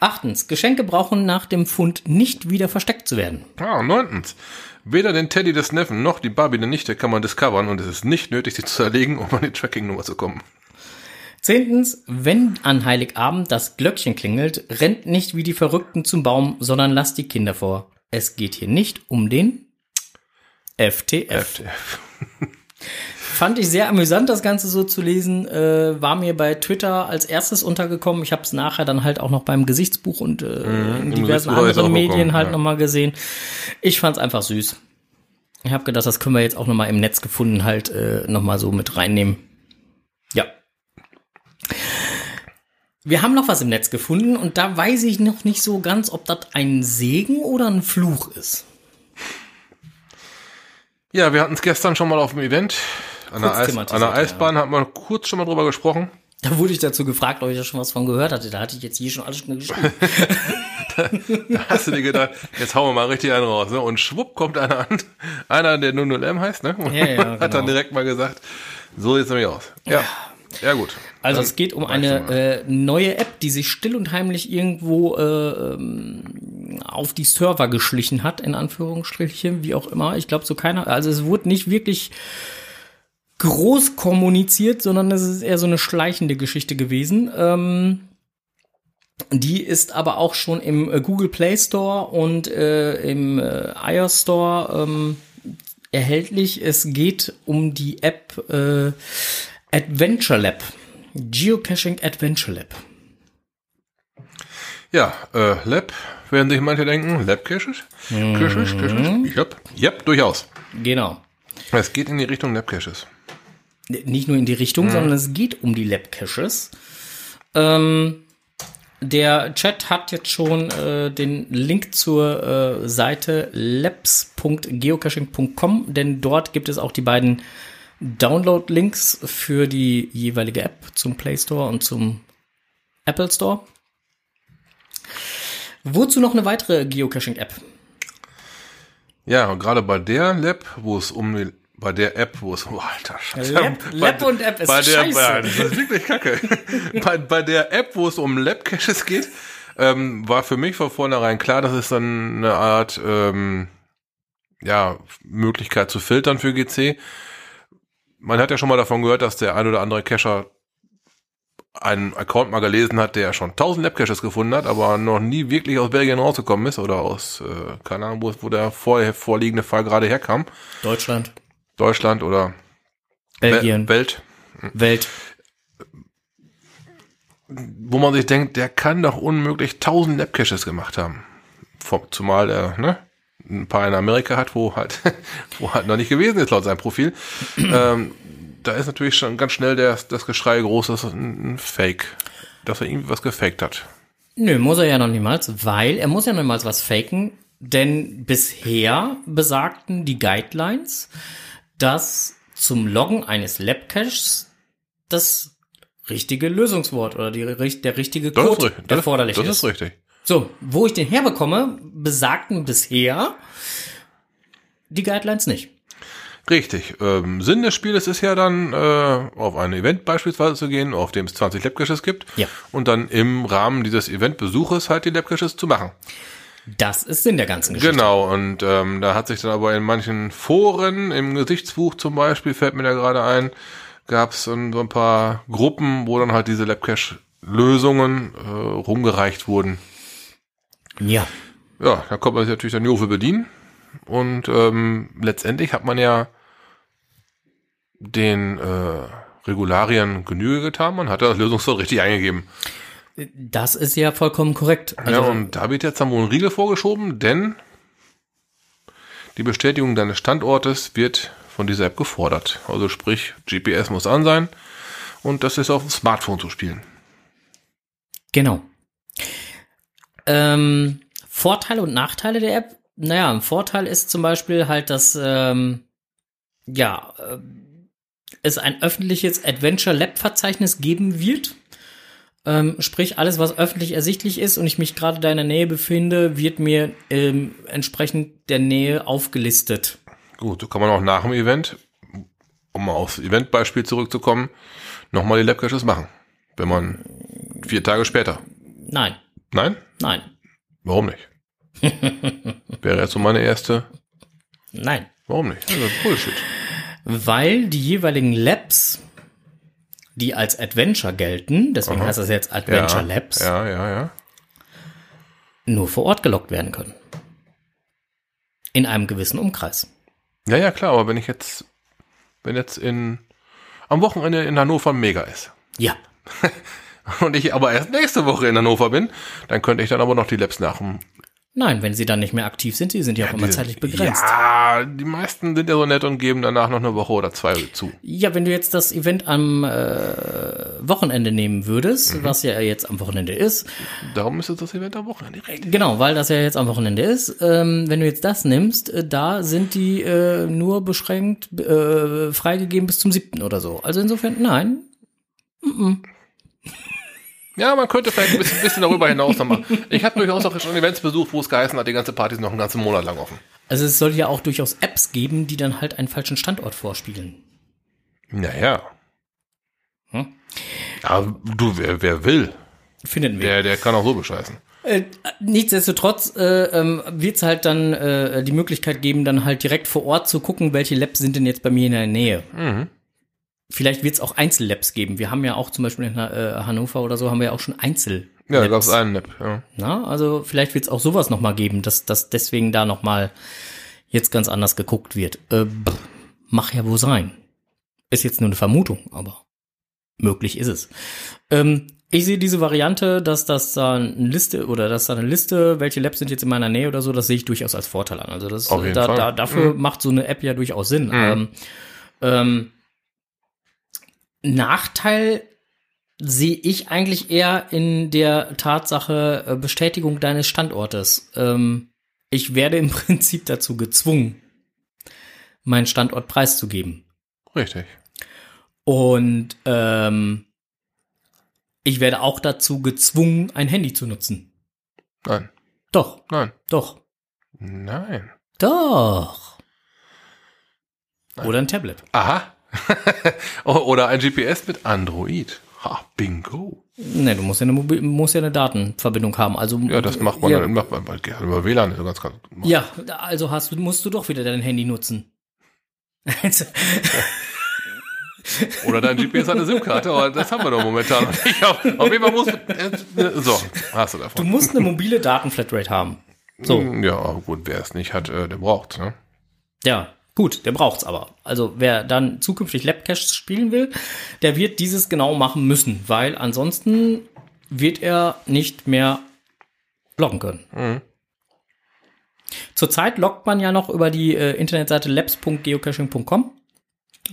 Achtens, Geschenke brauchen nach dem Fund nicht wieder versteckt zu werden. Ah, neuntens. Weder den Teddy des Neffen noch die Barbie der Nichte kann man discovern und es ist nicht nötig, sie zu zerlegen, um an die Tracking-Nummer zu kommen. Zehntens, wenn an Heiligabend das Glöckchen klingelt, rennt nicht wie die Verrückten zum Baum, sondern lasst die Kinder vor. Es geht hier nicht um den FTF. FTF. Fand ich sehr amüsant, das Ganze so zu lesen. Äh, war mir bei Twitter als erstes untergekommen. Ich habe es nachher dann halt auch noch beim Gesichtsbuch und äh, in im diversen anderen Medien halt ja. nochmal gesehen. Ich fand's einfach süß. Ich habe gedacht, das können wir jetzt auch nochmal im Netz gefunden halt äh, nochmal so mit reinnehmen. Ja. Wir haben noch was im Netz gefunden und da weiß ich noch nicht so ganz, ob das ein Segen oder ein Fluch ist. Ja, wir hatten es gestern schon mal auf dem Event. An der, Eis, an der Eisbahn hat man kurz schon mal drüber gesprochen. Da wurde ich dazu gefragt, ob ich da schon was von gehört hatte. Da hatte ich jetzt hier schon alles schon geschrieben. Da hast du dir gedacht, jetzt hauen wir mal richtig einen raus. Ne? Und schwupp kommt einer an, einer, der 00M heißt, ne? Und Ja, ja, hat dann genau. direkt mal gesagt, so sieht's nämlich aus. Ja, ja gut. Also Dann es geht um eine äh, neue App, die sich still und heimlich irgendwo äh, ähm, auf die Server geschlichen hat, in Anführungsstrichen, wie auch immer. Ich glaube so keiner, also es wurde nicht wirklich groß kommuniziert, sondern es ist eher so eine schleichende Geschichte gewesen. Ähm, die ist aber auch schon im äh, Google Play Store und äh, im äh, iOS Store ähm, erhältlich. Es geht um die App äh, Adventure Lab. Geocaching Adventure Lab. Ja, äh, Lab, werden sich manche denken, Lab Caches? Caches, Caches? Yep, yep, durchaus. Genau. Es geht in die Richtung Lab Caches. Nicht nur in die Richtung, sondern es geht um die Lab Caches. Ähm, der Chat hat jetzt schon äh, den Link zur äh, Seite labs.geocaching.com, denn dort gibt es auch die beiden Download-Links für die jeweilige App zum Play Store und zum Apple Store. Wozu noch eine weitere Geocaching-App? Ja, gerade bei der Lab, wo es um bei der App, wo es, oh, alter Scheiße. Lab- Bei- Lab und App ist bei der, scheiße. Bei, das ist wirklich kacke. bei, bei der App, wo es um Lab Caches geht, ähm, war für mich von vornherein klar, dass es dann eine Art, ähm, ja, Möglichkeit zu filtern für GC. Man hat ja schon mal davon gehört, dass der ein oder andere Cacher einen Account mal gelesen hat, der schon 1000 Lab-Caches gefunden hat, aber noch nie wirklich aus Belgien rausgekommen ist oder aus, äh, keine Ahnung, wo, wo der vorher vorliegende Fall gerade herkam. Deutschland, Deutschland oder Belgien, Wel- Welt, Welt. wo man sich denkt, der kann doch unmöglich 1000 Lab-Caches gemacht haben. Zumal er, ne, ein paar in Amerika hat, wo halt, wo halt noch nicht gewesen ist laut seinem Profil. ähm, da ist natürlich schon ganz schnell der, das Geschrei groß, dass ein Fake, dass er irgendwie was gefaked hat. Nö, muss er ja noch niemals, weil er muss ja noch niemals was faken, denn bisher besagten die Guidelines, dass zum Loggen eines Labcaches das richtige Lösungswort oder die, der richtige Das ist, Code richtig. das, erforderlich das ist. ist richtig. So, wo ich den herbekomme, besagten bisher die Guidelines nicht. Richtig. Ähm, Sinn des Spieles ist ja dann, äh, auf ein Event beispielsweise zu gehen, auf dem es 20 Labcaches gibt. Ja. Und dann im Rahmen dieses Eventbesuches halt die Labcaches zu machen. Das ist Sinn der ganzen Geschichte. Genau, und ähm, da hat sich dann aber in manchen Foren, im Gesichtsbuch zum Beispiel, fällt mir da gerade ein, gab es so ein paar Gruppen, wo dann halt diese Labcache-Lösungen äh, rumgereicht wurden. Ja. Ja, da kommt man sich natürlich dann nur für bedienen. Und ähm, letztendlich hat man ja den äh, Regularien Genüge getan. Man hat das Lösungswort richtig eingegeben. Das ist ja vollkommen korrekt. Also, ja, und da wird jetzt dann wohl ein Riegel vorgeschoben, denn die Bestätigung deines Standortes wird von dieser App gefordert. Also sprich, GPS muss an sein und das ist auf dem Smartphone zu spielen. Genau. Ähm, Vorteile und Nachteile der App. Naja, ein Vorteil ist zum Beispiel halt, dass ähm, ja, äh, es ein öffentliches Adventure Lab Verzeichnis geben wird, Ähm, sprich, alles, was öffentlich ersichtlich ist und ich mich gerade da in der Nähe befinde, wird mir ähm, entsprechend der Nähe aufgelistet. Gut, so kann man auch nach dem Event, um mal aufs Eventbeispiel zurückzukommen, nochmal die Lab-Caches machen. Wenn man vier Tage später. Nein, Nein? nein, Warum nicht? Wäre jetzt so meine erste. nein. Warum nicht? Also Bullshit. Weil die jeweiligen Labs, die als Adventure gelten, deswegen heißt das jetzt Adventure ja, Labs, Ja, ja, ja. nur vor Ort gelockt werden können. In einem gewissen Umkreis. Ja, ja, klar, aber wenn ich jetzt, wenn jetzt in, am Wochenende in Hannover mega ist Ja, und ich aber erst nächste Woche in Hannover bin, dann könnte ich dann aber noch die Labs nach dem nein, wenn sie dann nicht mehr aktiv sind, sie sind ja auch immer zeitlich begrenzt. Ja, die meisten sind ja so nett und geben danach noch eine Woche oder zwei zu. Ja, wenn du jetzt das Event am äh, Wochenende nehmen würdest, Mhm. was ja jetzt am Wochenende ist, Darum ist es das Event am Wochenende. Richtig. genau, weil das ja jetzt am Wochenende ist, ähm, wenn du jetzt das nimmst, äh, da sind die äh, nur beschränkt äh, freigegeben bis zum siebten oder so. Also insofern, nein, Ja, man könnte vielleicht ein bisschen, bisschen darüber hinaus noch machen. Ich habe durchaus auch schon Events besucht, wo es geheißen hat, die ganze Party ist noch einen ganzen Monat lang offen. Also es soll ja auch durchaus Apps geben, die dann halt einen falschen Standort vorspielen. Naja. Hm? Ja, du, wer, wer will, Finden wir. der, der kann auch so bescheißen. Äh, nichtsdestotrotz äh, ähm, wird es halt dann äh, die Möglichkeit geben, dann halt direkt vor Ort zu gucken, welche Labs sind denn jetzt bei mir in der Nähe. Vielleicht wird es auch Einzellabs geben. Wir haben ja auch zum Beispiel in äh, Hannover oder so haben wir ja auch schon Einzel. Ja, gab es einen Nap, ja. Na, also vielleicht wird es auch sowas noch mal geben, dass, dass deswegen da noch mal jetzt ganz anders geguckt wird. Äh, pff, mach ja wohl sein. Ist jetzt nur eine Vermutung, aber möglich ist es. Ähm, ich sehe diese Variante, dass das da eine Liste oder dass da eine Liste, welche Labs sind jetzt in meiner Nähe oder so, das sehe ich durchaus als Vorteil an. Also das da, da, dafür macht so eine App ja durchaus Sinn. Ähm, ähm, Nachteil sehe ich eigentlich eher in der Tatsache äh, Bestätigung deines Standortes. Ähm, ich werde im Prinzip dazu gezwungen, meinen Standort preiszugeben. Richtig. Und ähm, ich werde auch dazu gezwungen, ein Handy zu nutzen. Nein, Doch, nein, doch, nein. doch. Oder ein Tablet. Aha. Oder ein GPS mit Android. Ha, bingo. Ne, du musst ja eine, Mobil musst ja eine Datenverbindung haben. Also Ja, das macht man ja, dann macht man bald gerne über WLAN. Ganz, ganz, Ja, also hast du, musst du doch wieder dein Handy nutzen. Also, Oder dein GPS hat eine SIM-Karte, aber das haben wir doch momentan nicht. Auf auf jeden Fall muss. äh, So, hast du du davon. musst eine mobile Datenflatrate haben. So, Ja, aber gut, wer es nicht hat, äh, der braucht ne? ja, gut, der braucht's aber. Also wer dann zukünftig Labcache spielen will, der wird dieses genau machen müssen, weil ansonsten wird er nicht mehr loggen können. Mhm. Zurzeit loggt man ja noch über die äh, Internetseite labs.geocaching.com.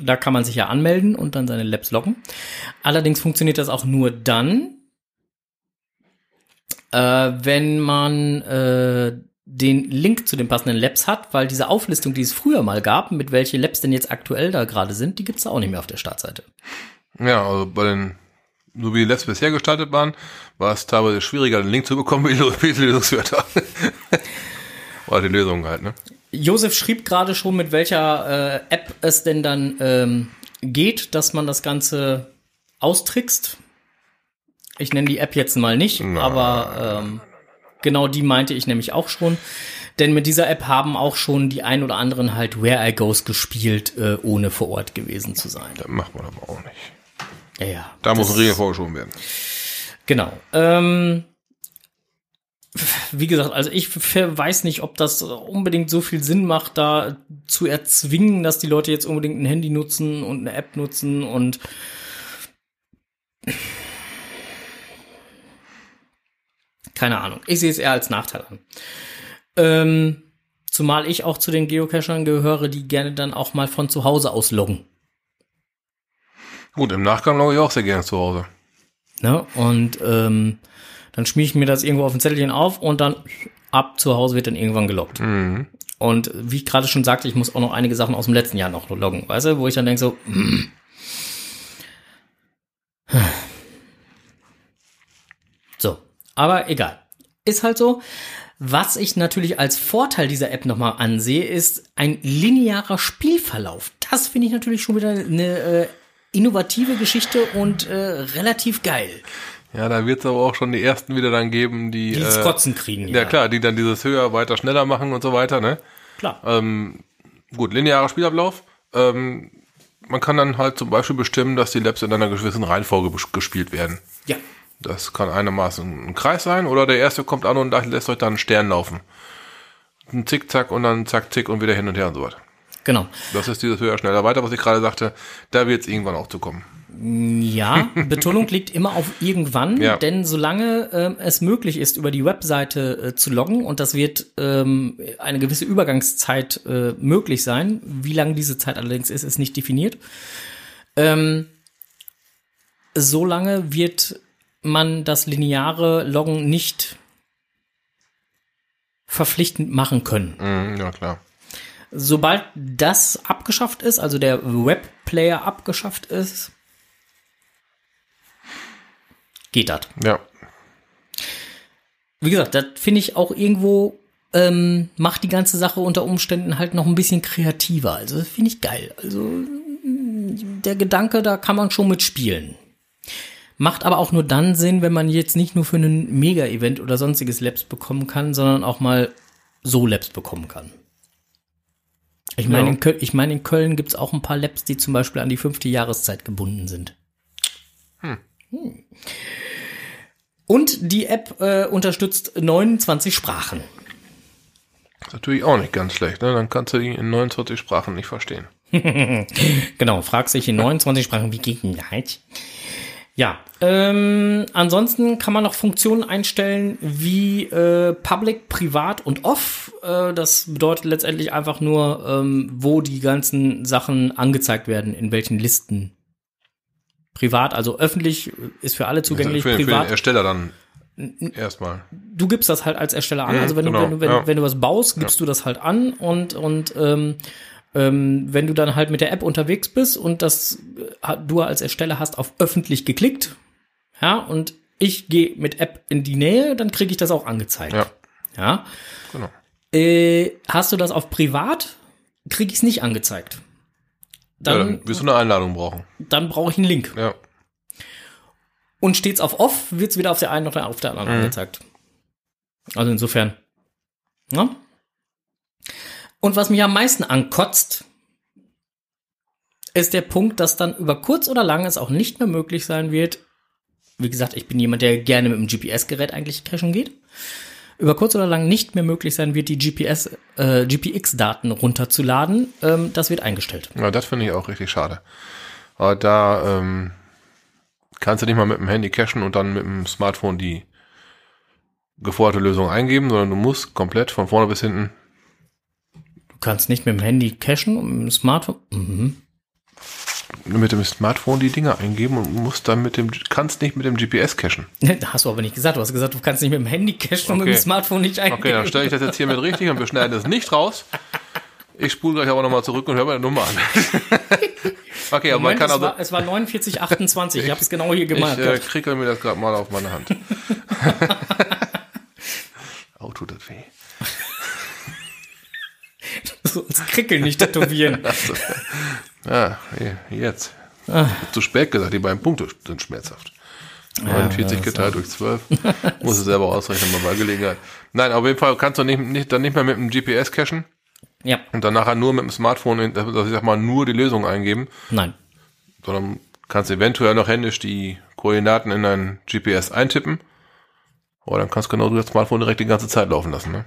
Da kann man sich ja anmelden und dann seine Labs loggen. Allerdings funktioniert das auch nur dann, äh, wenn man äh, den Link zu den passenden Labs hat, weil diese Auflistung, die es früher mal gab, mit welche Labs denn jetzt aktuell da gerade sind, die gibt's da auch nicht mehr auf der Startseite. Ja, also bei den, so wie die Labs bisher gestaltet waren, war es teilweise schwieriger, den Link zu bekommen, wie die wie die Lösungswörter. Oder die Lösung halt, ne? Josef schrieb gerade schon, mit welcher äh, App es denn dann ähm, geht, dass man das Ganze austrickst. Ich nenne die App jetzt mal nicht, Nein, aber ähm, genau die meinte ich nämlich auch schon. Denn mit dieser App haben auch schon die ein oder anderen halt Where I Goes gespielt, äh, ohne vor Ort gewesen zu sein. Das macht man aber auch nicht. Ja, ja. Da muss ein Regel vorgeschoben werden. Genau. Ähm, wie gesagt, also ich weiß nicht, ob das unbedingt so viel Sinn macht, da zu erzwingen, dass die Leute jetzt unbedingt ein Handy nutzen und eine App nutzen und keine Ahnung. Ich sehe es eher als Nachteil an. Ähm, zumal ich auch zu den Geocachern gehöre, die gerne dann auch mal von zu Hause aus loggen. Gut, im Nachgang logge ich auch sehr gerne zu Hause. Ne? Und ähm, dann schmier ich mir das irgendwo auf ein Zettelchen auf und dann ab zu Hause wird dann irgendwann geloggt. Mhm. Und wie ich gerade schon sagte, ich muss auch noch einige Sachen aus dem letzten Jahr noch loggen, weißt du, wo ich dann denke so, mm. Aber egal. Ist halt so. Was ich natürlich als Vorteil dieser App nochmal ansehe, ist ein linearer Spielverlauf. Das finde ich natürlich schon wieder eine äh, innovative Geschichte und äh, relativ geil. Ja, da wird es aber auch schon die ersten wieder dann geben, die. Die äh, Kotzen kriegen. ja. klar, die dann dieses höher, weiter, schneller machen und so weiter, ne? Klar. Ähm, gut, linearer Spielablauf. Ähm, man kann dann halt zum Beispiel bestimmen, dass die Labs in einer gewissen Reihenfolge gespielt werden. Ja. Das kann einermaßen ein Kreis sein oder der erste kommt an und lässt euch dann einen Stern laufen. Ein Zickzack und dann zack, zick und wieder hin und her und so weiter. Genau. Das ist dieses höher, schneller, weiter, was ich gerade sagte. Da wird es irgendwann auch zu kommen. Ja, Betonung liegt immer auf irgendwann, Ja. denn solange ähm, es möglich ist, über die Webseite äh, zu loggen, und das wird ähm, eine gewisse Übergangszeit äh, möglich sein, wie lang diese Zeit allerdings ist, ist nicht definiert, ähm, solange wird man das lineare Loggen nicht verpflichtend machen können. Mhm, ja, klar. Sobald das abgeschafft ist, also der Webplayer abgeschafft ist, geht das. Ja. Wie gesagt, das finde ich auch irgendwo ähm, macht die ganze Sache unter Umständen halt noch ein bisschen kreativer. Also das finde ich geil. Also mm, der Gedanke, da kann man schon mitspielen. Macht aber auch nur dann Sinn, wenn man jetzt nicht nur für ein Mega-Event oder sonstiges Labs bekommen kann, sondern auch mal so Labs bekommen kann. Ich meine, Ja. in, Köl ich meine, in Köln gibt's auch ein paar Labs, die zum Beispiel an die fünfte Jahreszeit gebunden sind. Hm. Und die App äh, unterstützt 29 Sprachen. Ist natürlich auch nicht ganz schlecht, ne? Dann kannst du die in 29 Sprachen nicht verstehen. Genau, fragst dich in 29 Sprachen, wie geht denn das? Ja, ähm, ansonsten kann man noch Funktionen einstellen wie äh, Public, Privat und Off. Äh, das bedeutet letztendlich einfach nur, ähm, wo die ganzen Sachen angezeigt werden, in welchen Listen. Privat, also öffentlich, äh, ist für alle zugänglich. für, für den privat, Ersteller dann erstmal. du gibst das halt als Ersteller an. Mhm, Also wenn, genau, du, wenn, du, wenn, ja. wenn du was baust, gibst du das halt an und, und ähm, ähm, wenn du dann halt mit der App unterwegs bist und das äh, du als Ersteller hast auf öffentlich geklickt, ja, und ich gehe mit App in die Nähe, dann kriege ich das auch angezeigt. Ja, Ja. genau. Äh, hast du das auf privat, kriege ich es nicht angezeigt. ja, Dann, dann wirst du eine Einladung brauchen. dann brauche ich einen Link. Ja. Und steht's auf off, wird's wieder auf der einen oder auf der anderen angezeigt. Also insofern. Ja. Und was mich am meisten ankotzt, ist der Punkt, dass dann über kurz oder lang es auch nicht mehr möglich sein wird. Wie gesagt, ich bin jemand, der gerne mit dem GPS-Gerät eigentlich cashen geht. Über kurz oder lang nicht mehr möglich sein wird, die GPS, äh, GPX-Daten runterzuladen. Ähm, das wird eingestellt. Ja, das finde ich auch richtig schade. Aber da ähm, kannst du nicht mal mit dem Handy cachen und dann mit dem Smartphone die geforderte Lösung eingeben, sondern du musst komplett von vorne bis hinten. Du kannst nicht mit dem Handy cashen und mit dem Smartphone. Mhm. mit dem Smartphone die Dinge eingeben und musst dann mit dem kannst nicht mit dem GPS cachen. Hast du aber nicht gesagt. Du hast gesagt, du kannst nicht mit dem Handy cashen und mit Okay. dem Smartphone nicht eingeben. Okay, dann stelle ich das jetzt hiermit richtig und wir schneiden das nicht raus. Ich spule gleich aber nochmal zurück und höre die Nummer an. okay, aber man Moment, kann es, also. war, es war 49, 28. Ich habe es genau hier Ich gemacht. äh, krickel mir das gerade mal auf meine Hand. oh, tut das weh. So als Krickel nicht tätowieren. Ja, jetzt. Ah. Zu spät gesagt, die beiden Punkte sind schmerzhaft. 49 geteilt durch 12. Muss es selber ausrechnen, mal bei Gelegenheit. Nein, auf jeden Fall kannst du nicht, nicht, dann nicht mehr mit dem GPS cachen ja, und dann nachher nur mit dem Smartphone, also ich sag mal, nur die Lösung eingeben, nein. sondern kannst eventuell noch händisch die Koordinaten in dein GPS eintippen. Aber dann kannst du genau das Smartphone direkt die ganze Zeit laufen lassen, ne?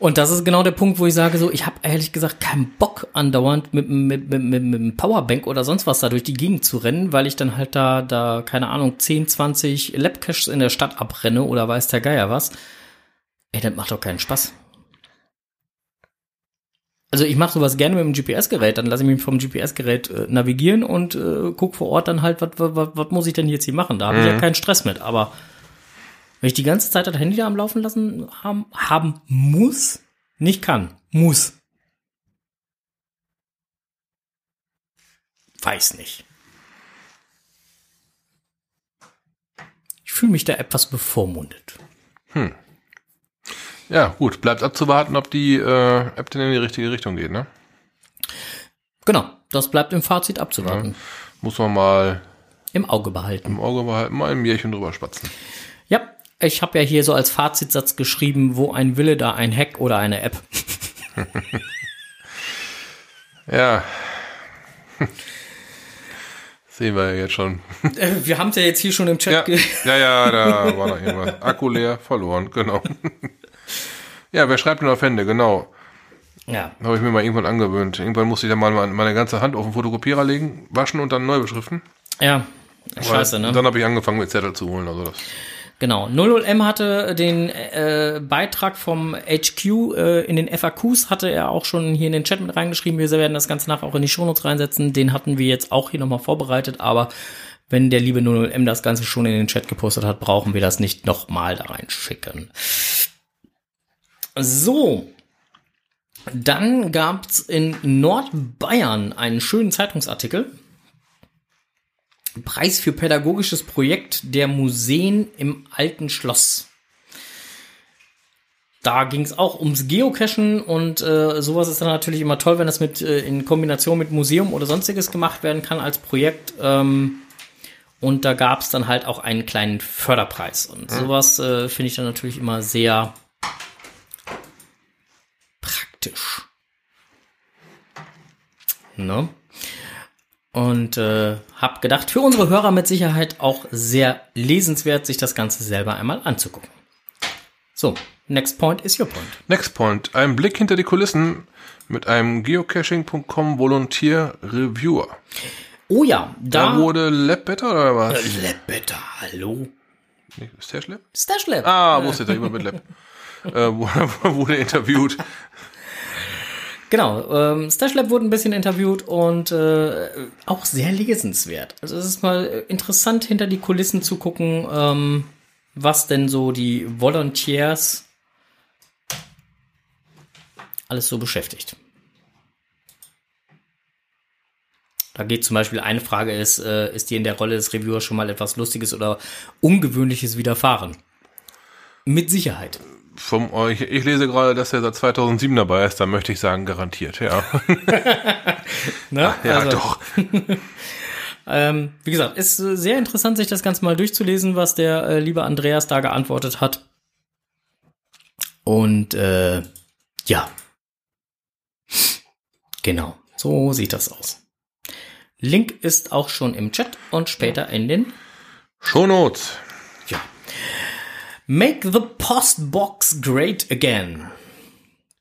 Und das ist genau der Punkt, wo ich sage, so, ich habe ehrlich gesagt keinen Bock andauernd mit, mit, mit, mit, mit einem Powerbank oder sonst was da durch die Gegend zu rennen, weil ich dann halt da, da, keine Ahnung, 10, 20 Labcaches in der Stadt abrenne oder weiß der Geier was. Ey, das macht doch keinen Spaß. Also ich mache sowas gerne mit dem GPS-Gerät, dann lasse ich mich vom GPS-Gerät äh, navigieren und äh, guck vor Ort dann halt, was muss ich denn jetzt hier machen? Da habe ich ja keinen Stress mit, aber wenn ich die ganze Zeit das Handy da am Laufen lassen haben, haben muss, nicht kann, muss. Weiß nicht. fühle mich da etwas bevormundet. Ja, gut, bleibt abzuwarten, ob die äh, App denn in die richtige Richtung geht, ne? Genau, das bleibt im Fazit abzuwarten. Muss man mal Im Auge behalten. im Auge behalten, mal ein Märchen drüber spatzen. Ja, ich habe ja hier so als Fazitsatz geschrieben, wo ein Wille, da ein Hack oder eine App. Ja. Sehen wir ja jetzt schon. Äh, Wir haben es ja jetzt hier schon im Chat Ja, ja, ja, da war noch irgendwas. Akku leer, verloren, genau. Ja, wer schreibt denn auf Hände, genau. Ja, Habe ich mir mal irgendwann angewöhnt. Irgendwann musste ich dann mal meine ganze Hand auf den Fotokopierer legen, waschen und dann neu beschriften. ja. Scheiße, ne? Dann habe ich angefangen, mit Zettel zu holen. Also das. Genau. 00M hatte den äh, Beitrag vom HQ äh, in den FAQs, hatte er auch schon hier in den Chat mit reingeschrieben. Wir werden das Ganze nachher auch in die Shownotes reinsetzen. Den hatten wir jetzt auch hier nochmal vorbereitet, aber wenn der liebe 00M das Ganze schon in den Chat gepostet hat, brauchen wir das nicht nochmal da reinschicken. So. Dann gab's in Nordbayern einen schönen Zeitungsartikel. Preis für pädagogisches Projekt der Museen im alten Schloss. Da ging es auch ums Geocachen und äh, sowas ist dann natürlich immer toll, wenn das mit äh, in Kombination mit Museum oder sonstiges gemacht werden kann als Projekt. Ähm, und da gab es dann halt auch einen kleinen Förderpreis. Und sowas äh, finde ich dann natürlich immer sehr praktisch. Ne? Und äh, hab gedacht, für unsere Hörer mit Sicherheit auch sehr lesenswert, sich das Ganze selber einmal anzugucken. So, next point is your point. Next Point. Ein Blick hinter die Kulissen mit einem Geocaching.com Volunteer Reviewer. Oh ja, Da da. wurde Lab Better oder was? Lebetter, hallo. Nee, Stash Lab? Stash Lab. Ah, wusste ich, da immer mit Lab. äh, wurde interviewt. Genau, ähm, Stash Lab wurde ein bisschen interviewt und äh, auch sehr lesenswert. Also es ist mal interessant, hinter die Kulissen zu gucken, ähm, was denn so die Volunteers alles so beschäftigt. Da geht zum Beispiel eine Frage ist, äh, ist dir in der Rolle des Reviewers schon mal etwas Lustiges oder Ungewöhnliches widerfahren? Mit Sicherheit. Vom, oh, ich, ich lese gerade, dass er seit 2007 dabei ist. Da möchte ich sagen, garantiert. Ja, Ne? ja Also- doch. Ähm, wie gesagt, ist äh, sehr interessant, sich das Ganze mal durchzulesen, was der äh, liebe Andreas da geantwortet hat. Und äh, ja. Genau, so sieht das aus. Link ist auch schon im Chat und später in den Shownotes. Make the Postbox great again.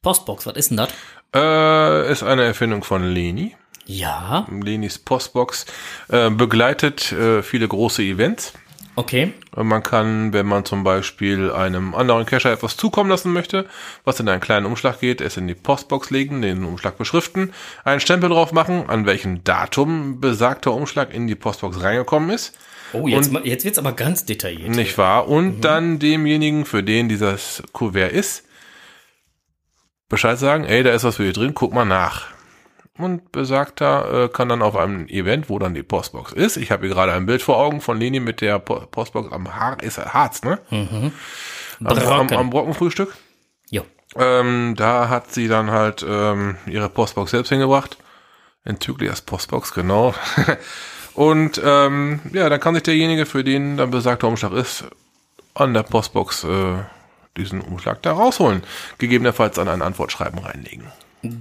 Postbox, was ist denn das? Äh, ist eine Erfindung von Leni. Ja, Lenis Postbox äh, begleitet äh, viele große Events. okay. Und Man kann, wenn man zum Beispiel einem anderen Cacher etwas zukommen lassen möchte, was in einen kleinen Umschlag geht, es in die Postbox legen, den Umschlag beschriften, einen Stempel drauf machen, an welchem Datum besagter Umschlag in die Postbox reingekommen ist. Oh, jetzt, ma- jetzt wird's aber ganz detailliert. Nicht wahr? Und dann demjenigen, für den dieses Kuvert ist, Bescheid sagen, ey, da ist was für dich drin, guck mal nach. Und besagter äh, kann dann auf einem Event, wo dann die Postbox ist, ich habe hier gerade ein Bild vor Augen von Leni mit der Po- Postbox am Haar, ist Harz, ne? Am, am, Brocken. am Brockenfrühstück. Jo. Ähm, da hat sie dann halt ähm, ihre Postbox selbst hingebracht. Entzüglich als Postbox, genau. Und ähm, ja, dann kann sich derjenige, für den dann besagter Umschlag ist, an der Postbox äh, diesen Umschlag da rausholen. Gegebenenfalls an ein Antwortschreiben reinlegen.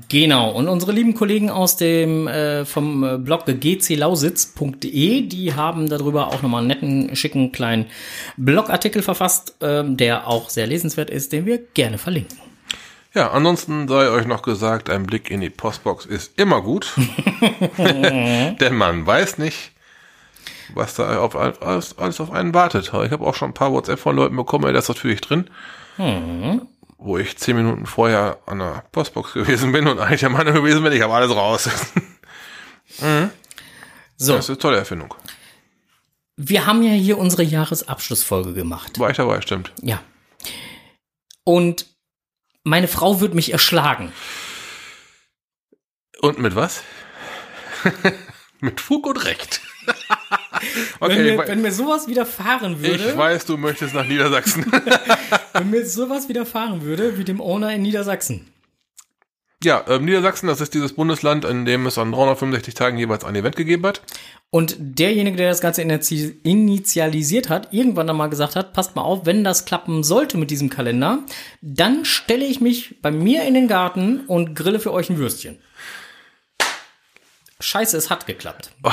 Genau, und unsere lieben Kollegen aus dem äh, vom äh, Blog gclausitz.de, die haben darüber auch nochmal einen netten, schicken kleinen Blogartikel verfasst, ähm, der auch sehr lesenswert ist, den wir gerne verlinken. Ja, ansonsten sei euch noch gesagt, ein Blick in die Postbox ist immer gut. Denn man weiß nicht, was da auf, alles, alles auf einen wartet. Ich habe auch schon ein paar WhatsApp von Leuten bekommen, ey, da ist natürlich drin. Wo ich zehn Minuten vorher an der Postbox gewesen bin und eigentlich der Meinung gewesen bin, ich habe alles raus. So, Das ist eine tolle Erfindung. wir haben ja hier unsere Jahresabschlussfolge gemacht. War ich dabei, stimmt. Ja. Und meine Frau wird mich erschlagen. Und mit was? mit Fug und Recht. wenn, Okay, mir, ich, wenn mir sowas widerfahren ich würde, weiß, du möchtest nach Niedersachsen. wenn mir sowas widerfahren würde, wie dem Owner in Niedersachsen. ja, ähm, Niedersachsen, das ist dieses Bundesland, in dem es an 365 Tagen jeweils ein Event gegeben hat. Und derjenige, der das Ganze initi- initialisiert hat, irgendwann einmal gesagt hat, passt mal auf, wenn das klappen sollte mit diesem Kalender, dann stelle ich mich bei mir in den Garten und grille für euch ein Würstchen. Scheiße, es hat geklappt.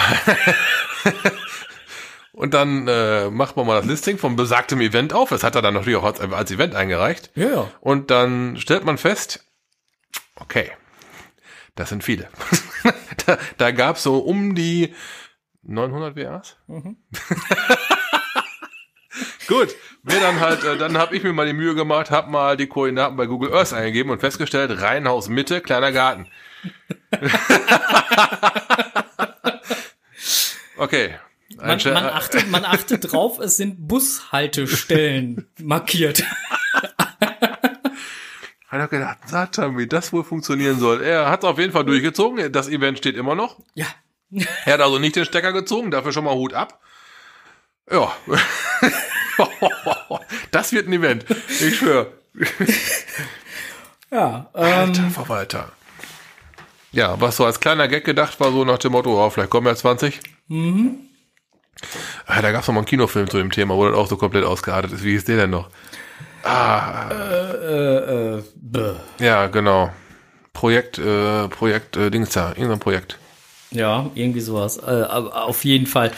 Und dann äh, macht man mal das Listing vom besagtem Event auf. Das hat er dann natürlich auch als, als Event eingereicht. Ja, ja. Und dann stellt man fest, okay, das sind viele. da da gab es so um die 900 WAs. Gut, mir dann halt, äh, dann habe ich mir mal die Mühe gemacht, habe mal die Koordinaten bei Google Earth eingegeben und festgestellt, Reihenhaus Mitte, kleiner Garten. okay. Man, man, achtet, man achtet drauf, es sind Bushaltestellen markiert. Hat er gedacht, Satan, wie das wohl funktionieren soll. Er hat auf jeden Fall durchgezogen. Das Event steht immer noch. Ja. Er hat also nicht den Stecker gezogen, dafür schon mal Hut ab. Ja. Das wird ein Event. Ich schwöre. Ja, ähm, Alter Verwalter. Ja, was so als kleiner Gag gedacht war, so nach dem Motto, oh, vielleicht kommen ja 20. Mhm. Ah, da gab es noch mal einen Kinofilm zu dem Thema, wo das auch so komplett ausgeartet ist. Wie hieß der denn noch? äh, äh, bäh. Ja, genau. Projekt, äh, Projekt, äh, Dings da, irgendein Projekt. Ja, irgendwie sowas. Äh, aber auf jeden Fall.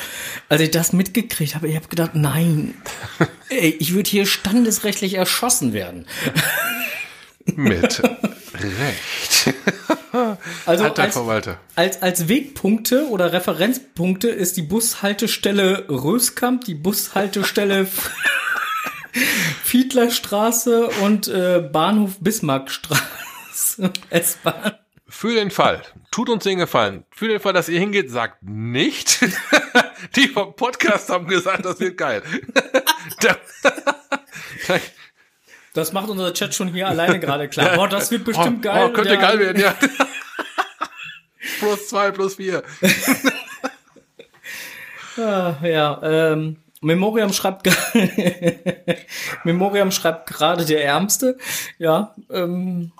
Als ich das mitgekriegt habe, ich habe gedacht, nein, ey, ich würde hier standesrechtlich erschossen werden. Mit Recht. Also Alter als, Verwalter. als, als Wegpunkte oder Referenzpunkte ist die Bushaltestelle Röskamp, die Bushaltestelle Fiedlerstraße und äh, Bahnhof Bismarckstraße. S-Bahn. Für den Fall, tut uns den Gefallen, für den Fall, dass ihr hingeht, sagt nicht. Die vom Podcast haben gesagt, das wird geil. Da- da- Das macht unser Chat schon hier alleine gerade klar. Boah, das wird bestimmt oh, geil. Oh, könnte Der- geil werden, ja. plus zwei, plus vier. Ah, ja, ähm, Memoriam schreibt Memoriam schreibt gerade der Ärmste. Ja, ähm,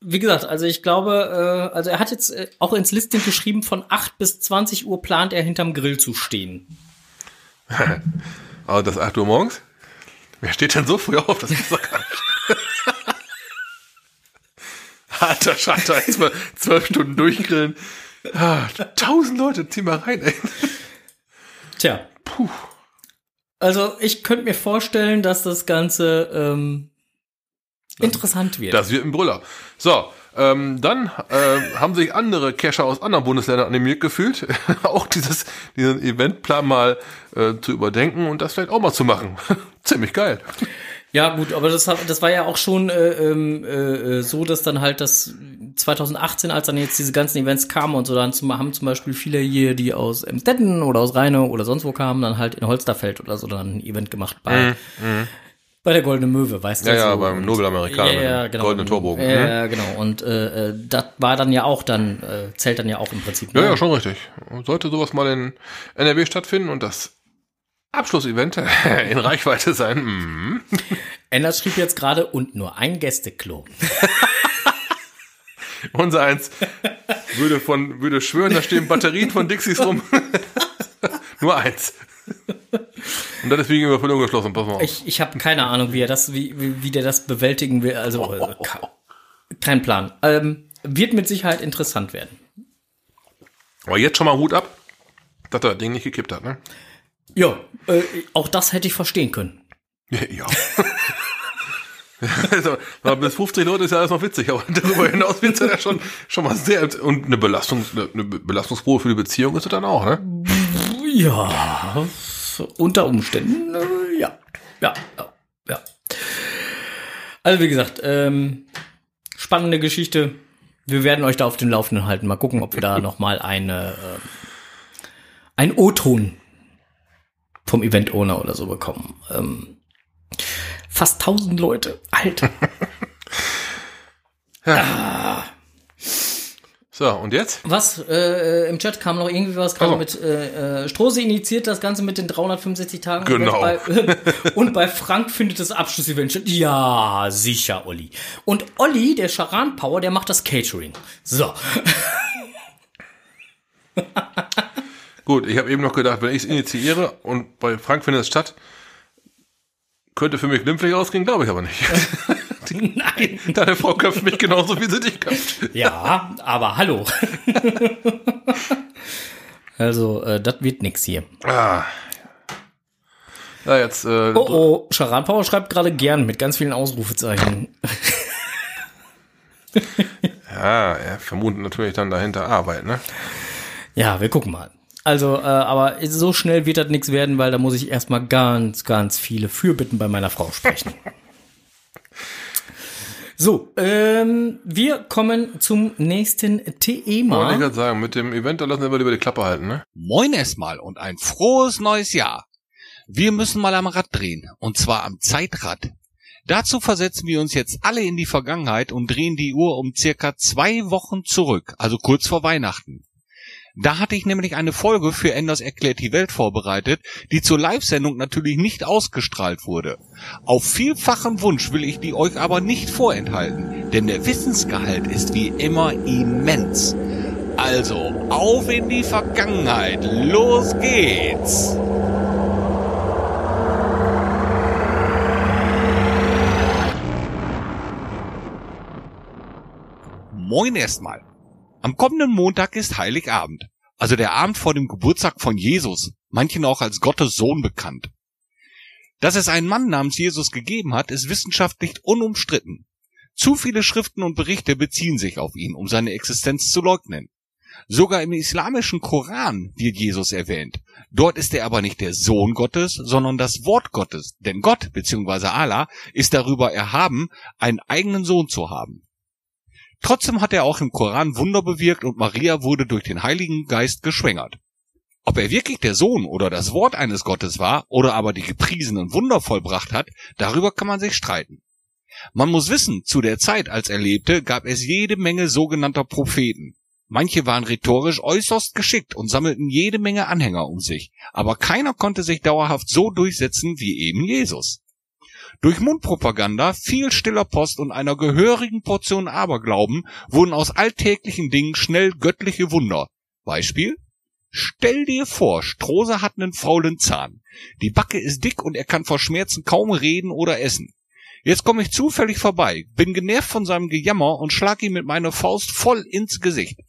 wie gesagt, also ich glaube, äh, also er hat jetzt äh, auch ins Listing geschrieben, von 8 bis 20 Uhr plant er hinterm Grill zu stehen. Aber das 8 Uhr morgens? Wer steht denn so früh auf? Das ist doch gar nicht. Alter Schalter, jetzt mal zwölf Stunden durchgrillen. Ah, tausend Leute, zieh mal rein, ey. Tja. Also ich könnte mir vorstellen, dass das Ganze ähm, interessant wird. Das wird ein Brüller. So, ähm, dann äh, haben sich andere Cacher aus anderen Bundesländern animiert gefühlt, auch dieses, diesen Eventplan mal äh, zu überdenken und das vielleicht auch mal zu machen. Ziemlich geil. Ja, gut, aber das, das war ja auch schon äh, ähm, äh, so, dass dann halt das 2018, als dann jetzt diese ganzen Events kamen und so, dann zum, haben zum Beispiel viele hier, die aus Emstetten oder aus Rheine oder sonst wo kamen, dann halt in Holsterfeld oder so dann ein Event gemacht bei, bei der Goldene Möwe, weißt du? Ja, ja, so. beim Und- Nobelamerikaner Ja, ja, dem genau. goldenen Torbogen. Ja, ja, genau. Und äh, äh, das war dann ja auch dann, äh, zählt dann ja auch im Prinzip. Ja, ne? ja, schon richtig. Sollte sowas mal in NRW stattfinden und das Abschlussevent in Reichweite sein. Mhm. Ender schrieb jetzt gerade, und nur ein Gästeklo. Unser eins würde von, würde schwören, da stehen Batterien von Dixies rum. Nur eins. Und das ist wegen Überfüllung geschlossen, pass mal auf. Ich, ich habe keine Ahnung, wie er das, wie, wie, wie der das bewältigen will. Also äh, ke- kein Plan. Ähm, wird mit Sicherheit interessant werden. Aber jetzt schon mal Hut ab, dass er das Ding nicht gekippt hat, ne? Ja, äh, auch das hätte ich verstehen können. Ja. Also, mal bis 50 Leute ist ja alles noch witzig, aber darüber hinaus wird es ja schon, schon mal sehr, und eine Belastung, eine Belastungsprobe für die Beziehung ist es dann auch, ne? Ja, unter Umständen, äh, ja. Ja, ja, ja. Also wie gesagt, ähm, spannende Geschichte. Wir werden euch da auf dem Laufenden halten. Mal gucken, ob wir da noch mal eine, ähm, ein O-Ton vom Event-Owner oder so bekommen. Ähm, fast 1000 Leute. Alter. Ist So, und jetzt? Was? Äh, Im Chat kam noch irgendwie was gerade mit äh, äh, Strose initiiert das Ganze mit den 365 Tagen. Genau. Und bei, und bei Frank findet das Abschlussevent statt. Ja, sicher, Olli. Und Olli, der Charan Power, der macht das Catering. So. Gut, ich habe eben noch gedacht, wenn ich es initiiere und bei Frank findet es statt, könnte für mich glimpflich ausgehen, glaube ich aber nicht. Nein. Deine Frau köpft mich genauso, wie sie dich köpft. Ja, aber hallo. also, äh, das wird nix hier. Ah. Ja, jetzt, äh, Oh oh, Charan Power schreibt gerade gern mit ganz vielen Ausrufezeichen. ja, er vermutet natürlich dann dahinter Arbeit, ne? Ja, wir gucken mal. Also, äh, aber so schnell wird das nichts werden, weil da muss ich erstmal ganz, ganz viele Fürbitten bei meiner Frau sprechen. So, ähm, wir kommen zum nächsten Wollte ich Thema. gerade sagen, mit dem Event, da lassen wir lieber die Klappe halten, ne? Moin erstmal und ein frohes neues Jahr. Wir müssen mal am Rad drehen, und zwar am Zeitrad. Dazu versetzen wir uns jetzt alle in die Vergangenheit und drehen die Uhr um circa zwei Wochen zurück, also kurz vor Weihnachten. Da hatte ich nämlich eine Folge für Enders erklärt die Welt vorbereitet, die zur Live-Sendung natürlich nicht ausgestrahlt wurde. Auf vielfachen Wunsch will ich die euch aber nicht vorenthalten, denn der Wissensgehalt ist wie immer immens. Also, auf in die Vergangenheit. Los geht's. Moin erstmal. Am kommenden Montag ist Heiligabend, also der Abend vor dem Geburtstag von Jesus, manchen auch als Gottes Sohn bekannt. Dass es einen Mann namens Jesus gegeben hat, ist wissenschaftlich unumstritten. Zu viele Schriften und Berichte beziehen sich auf ihn, um seine Existenz zu leugnen. Sogar im islamischen Koran wird Jesus erwähnt. Dort ist er aber nicht der Sohn Gottes, sondern das Wort Gottes. Denn Gott bzw. Allah ist darüber erhaben, einen eigenen Sohn zu haben. Trotzdem hat er auch im Koran Wunder bewirkt und Maria wurde durch den Heiligen Geist geschwängert. Ob er wirklich der Sohn oder das Wort eines Gottes war oder aber die gepriesenen Wunder vollbracht hat, darüber kann man sich streiten. Man muss wissen, zu der Zeit, als er lebte, gab es jede Menge sogenannter Propheten. Manche waren rhetorisch äußerst geschickt und sammelten jede Menge Anhänger um sich, aber keiner konnte sich dauerhaft so durchsetzen wie eben Jesus. Durch Mundpropaganda, viel stiller Post und einer gehörigen Portion Aberglauben wurden aus alltäglichen Dingen schnell göttliche Wunder. Beispiel? Stell dir vor, Strose hat einen faulen Zahn. Die Backe ist dick und er kann vor Schmerzen kaum reden oder essen. Jetzt komme ich zufällig vorbei, bin genervt von seinem Gejammer und schlag ihm mit meiner Faust voll ins Gesicht.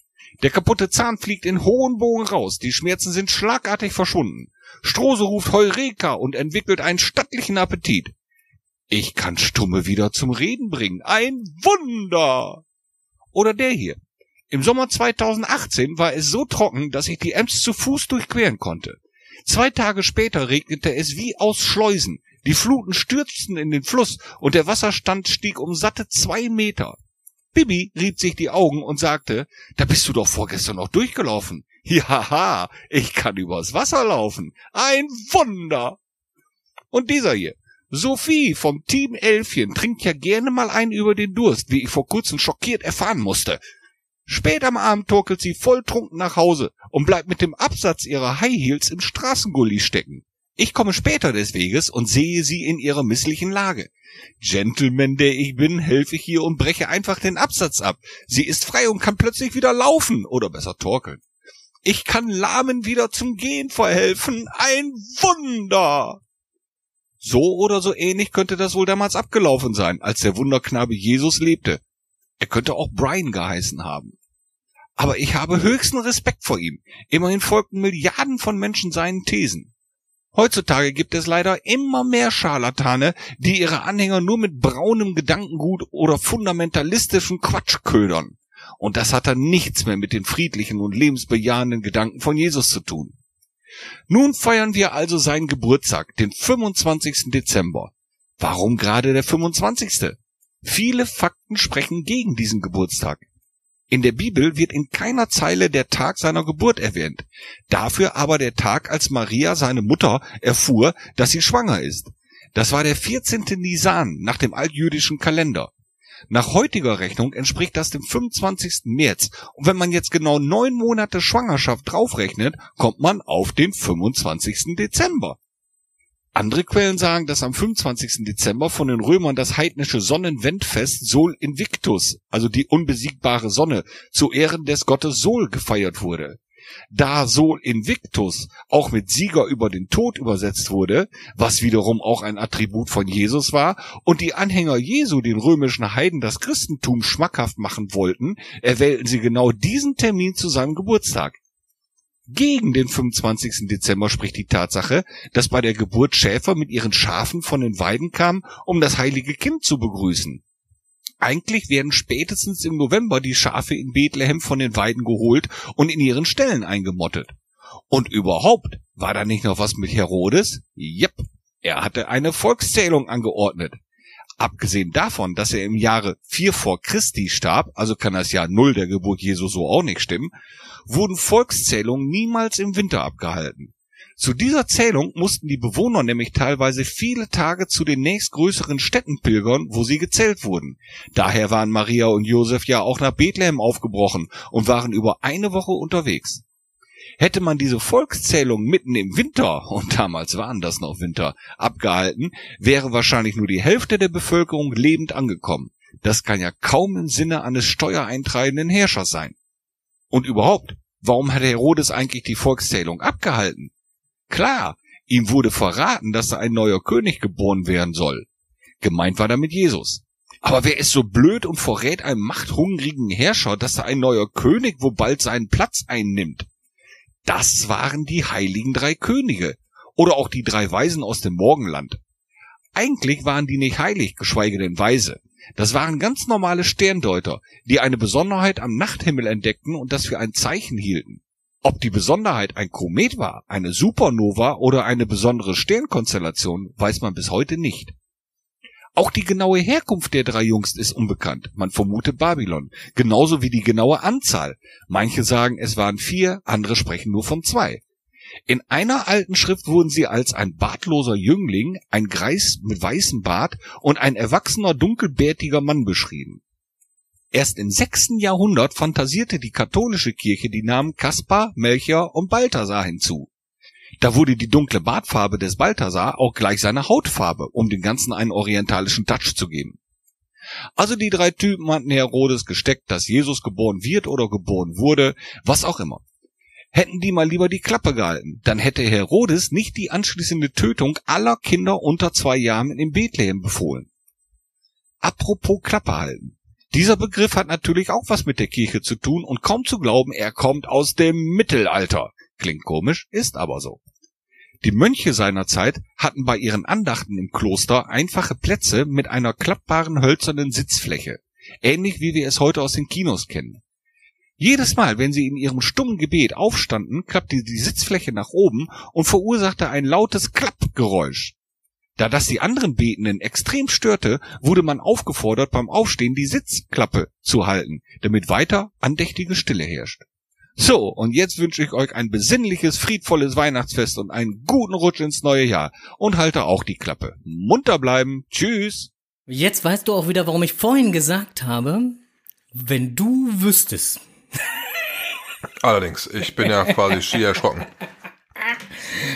Der kaputte Zahn fliegt in hohen Bogen raus, die Schmerzen sind schlagartig verschwunden. Strose ruft Heureka und entwickelt einen stattlichen Appetit. Ich kann Stumme wieder zum Reden bringen. Ein Wunder! Oder der hier. Im Sommer 2018 war es so trocken, dass ich die Ems zu Fuß durchqueren konnte. Zwei Tage später regnete es wie aus Schleusen. Die Fluten stürzten in den Fluss und der Wasserstand stieg um satte zwei Meter. Bibi rieb sich die Augen und sagte, da bist du doch vorgestern noch durchgelaufen. Jaha, ich kann übers Wasser laufen. Ein Wunder! Und dieser hier. Sophie vom Team Elfchen trinkt ja gerne mal ein über den Durst, wie ich vor kurzem schockiert erfahren musste. Spät am Abend torkelt sie volltrunken nach Hause und bleibt mit dem Absatz ihrer High Heels im Straßengully stecken. Ich komme später des Weges und sehe sie in ihrer misslichen Lage. Gentleman, der ich bin, helfe ich ihr und breche einfach den Absatz ab. Sie ist frei und kann plötzlich wieder laufen oder besser torkeln. Ich kann Lahmen wieder zum Gehen verhelfen. Ein Wunder! So oder so ähnlich könnte das wohl damals abgelaufen sein, als der Wunderknabe Jesus lebte. Er könnte auch Brian geheißen haben. Aber ich habe höchsten Respekt vor ihm. Immerhin folgten Milliarden von Menschen seinen Thesen. Heutzutage gibt es leider immer mehr Scharlatane, die ihre Anhänger nur mit braunem Gedankengut oder fundamentalistischem Quatsch ködern. Und das hat dann nichts mehr mit den friedlichen und lebensbejahenden Gedanken von Jesus zu tun. Nun feiern wir also seinen Geburtstag, den 25. Dezember. Warum gerade der 25.? Viele Fakten sprechen gegen diesen Geburtstag. In der Bibel wird in keiner Zeile der Tag seiner Geburt erwähnt. Dafür aber der Tag, als Maria, seine Mutter, erfuhr, dass sie schwanger ist. Das war der 14. Nisan nach dem altjüdischen Kalender. Nach heutiger Rechnung entspricht das dem 25. März. Und wenn man jetzt genau neun Monate Schwangerschaft draufrechnet, kommt man auf den 25. Dezember. Andere Quellen sagen, dass am 25. Dezember von den Römern das heidnische Sonnenwendfest Sol Invictus, also die unbesiegbare Sonne, zu Ehren des Gottes Sol gefeiert wurde. Da Sol Invictus auch mit Sieger über den Tod übersetzt wurde, was wiederum auch ein Attribut von Jesus war, und die Anhänger Jesu den römischen Heiden das Christentum schmackhaft machen wollten, erwählten sie genau diesen Termin zu seinem Geburtstag. Gegen den 25. Dezember spricht die Tatsache, dass bei der Geburt Schäfer mit ihren Schafen von den Weiden kamen, um das heilige Kind zu begrüßen. Eigentlich werden spätestens im November die Schafe in Bethlehem von den Weiden geholt und in ihren Ställen eingemottet. Und überhaupt, war da nicht noch was mit Herodes? Jep, er hatte eine Volkszählung angeordnet. Abgesehen davon, dass er im Jahre 4 vor Christi starb, also kann das Jahr Null der Geburt Jesu so auch nicht stimmen, wurden Volkszählungen niemals im Winter abgehalten. Zu dieser Zählung mussten die Bewohner nämlich teilweise viele Tage zu den nächstgrößeren Städten pilgern, wo sie gezählt wurden. Daher waren Maria und Josef ja auch nach Bethlehem aufgebrochen und waren über eine Woche unterwegs. Hätte man diese Volkszählung mitten im Winter, und damals waren das noch Winter, abgehalten, wäre wahrscheinlich nur die Hälfte der Bevölkerung lebend angekommen. Das kann ja kaum im Sinne eines steuereintreibenden Herrschers sein. Und überhaupt, warum hat Herodes eigentlich die Volkszählung abgehalten? Klar, ihm wurde verraten, dass da ein neuer König geboren werden soll. Gemeint war damit Jesus. Aber wer ist so blöd und verrät einem machthungrigen Herrscher, dass da ein neuer König wo bald seinen Platz einnimmt? Das waren die heiligen drei Könige oder auch die drei Weisen aus dem Morgenland. Eigentlich waren die nicht heilig, geschweige denn weise. Das waren ganz normale Sterndeuter, die eine Besonderheit am Nachthimmel entdeckten und das für ein Zeichen hielten. Ob die Besonderheit ein Komet war, eine Supernova oder eine besondere Sternkonstellation, weiß man bis heute nicht. Auch die genaue Herkunft der drei Jungs ist unbekannt. Man vermutet Babylon. Genauso wie die genaue Anzahl. Manche sagen, es waren vier, andere sprechen nur von zwei. In einer alten Schrift wurden sie als ein bartloser Jüngling, ein Greis mit weißem Bart und ein erwachsener dunkelbärtiger Mann beschrieben. Erst im sechsten Jahrhundert fantasierte die katholische Kirche die Namen Kaspar, Melchior und Balthasar hinzu. Da wurde die dunkle Bartfarbe des Balthasar auch gleich seine Hautfarbe, um dem Ganzen einen orientalischen Touch zu geben. Also die drei Typen hatten Herodes gesteckt, dass Jesus geboren wird oder geboren wurde, was auch immer. Hätten die mal lieber die Klappe gehalten, dann hätte Herodes nicht die anschließende Tötung aller Kinder unter zwei Jahren in Bethlehem befohlen. Apropos Klappe halten. Dieser Begriff hat natürlich auch was mit der Kirche zu tun und kaum zu glauben, er kommt aus dem Mittelalter. Klingt komisch, ist aber so. Die Mönche seiner Zeit hatten bei ihren Andachten im Kloster einfache Plätze mit einer klappbaren hölzernen Sitzfläche, ähnlich wie wir es heute aus den Kinos kennen. Jedes Mal, wenn sie in ihrem stummen Gebet aufstanden, klappte die Sitzfläche nach oben und verursachte ein lautes Klappgeräusch. Da das die anderen Betenden extrem störte, wurde man aufgefordert, beim Aufstehen die Sitzklappe zu halten, damit weiter andächtige Stille herrscht. So, und jetzt wünsche ich euch ein besinnliches, friedvolles Weihnachtsfest und einen guten Rutsch ins neue Jahr. Und halte auch die Klappe. Munter bleiben. Tschüss. Jetzt weißt du auch wieder, warum ich vorhin gesagt habe, wenn du wüsstest, Allerdings, ich bin ja quasi schier erschrocken.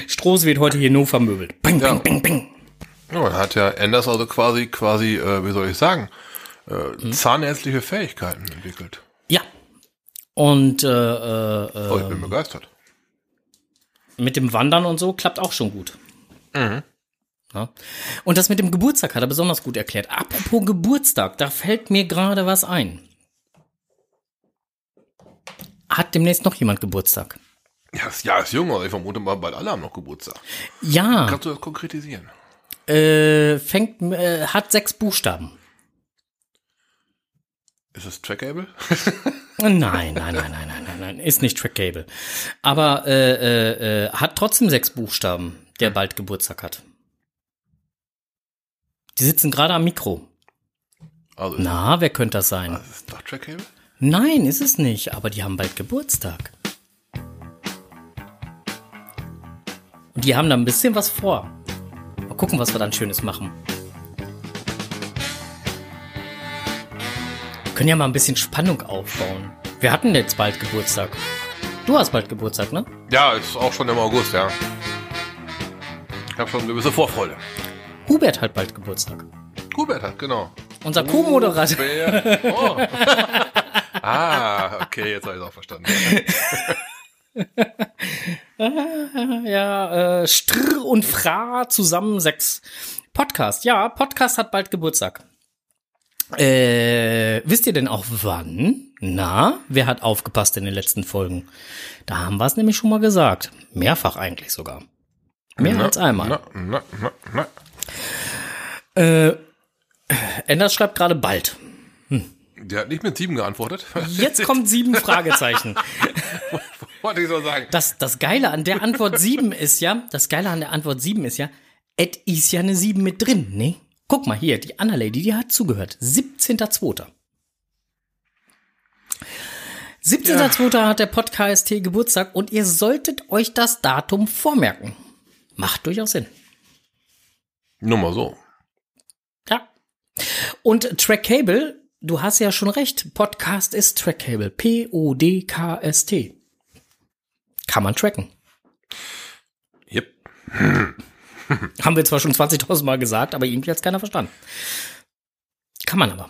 Stroß wird heute hier nur vermöbelt. Bing, Ja. bing, bing, bing. Ja, man hat ja Anders also quasi, quasi, äh, wie soll ich sagen, äh, zahnärztliche Fähigkeiten entwickelt. Ja. Und äh, äh, Oh, ich bin begeistert. mit dem Wandern und so klappt auch schon gut. Ja. Und das mit dem Geburtstag hat er besonders gut erklärt. Apropos Geburtstag, da fällt mir gerade was ein. Hat demnächst noch jemand Geburtstag? Ja, das Jahr ist jung, aber ich vermute mal, bald alle haben noch Geburtstag. Ja, Kannst du das konkretisieren? Äh, fängt, äh, hat sechs Buchstaben. Ist es trackable? Nein, nein, nein, nein, nein, nein, nein, ist nicht trackable. Aber äh, äh, äh, hat trotzdem sechs Buchstaben, der bald Geburtstag hat. Die sitzen gerade am Mikro. Also, Na, wer könnte das sein? ist es doch trackable? Nein, ist es nicht, aber die haben bald Geburtstag. Und die haben da ein bisschen was vor. Mal gucken, was wir dann Schönes machen. Können ja mal ein bisschen Spannung aufbauen. Wir hatten jetzt bald Geburtstag. Du hast bald Geburtstag, ne? Ja, ist auch schon im August, ja. Ich habe schon eine gewisse Vorfreude. Hubert hat bald Geburtstag. Hubert hat, genau. Unser Co-Moderator. Hubert. Oh. ah, okay, jetzt habe ich es auch verstanden. Ja, äh, Strr und Fra zusammen sechs. Podcast, ja, Podcast hat bald Geburtstag. Äh, wisst ihr denn auch wann? Na, wer hat aufgepasst in den letzten Folgen? Da haben wir es nämlich schon mal gesagt. Mehrfach eigentlich sogar. Mehr als einmal. Na, na, na, na. Äh, Enders schreibt gerade bald. Der hat nicht mit sieben geantwortet. Jetzt kommt sieben Fragezeichen. Wollte ich so sagen. Das, das Geile an der Antwort sieben ist ja, das Geile an der Antwort sieben ist ja, et ist ja eine sieben mit drin, ne? Guck mal hier, die Anna Lady, die hat zugehört. 17.2. 17.2. hat der Podcast T Geburtstag und ihr solltet euch das Datum vormerken. Macht durchaus Sinn. Nur mal so. Ja. Und Trackable, du hast ja schon recht. Podcast ist Trackable. P-O-D-K-S-T. Kann man tracken. Yep. Haben wir zwar schon 20.000 Mal gesagt, aber irgendwie hat es keiner verstanden. Kann man aber.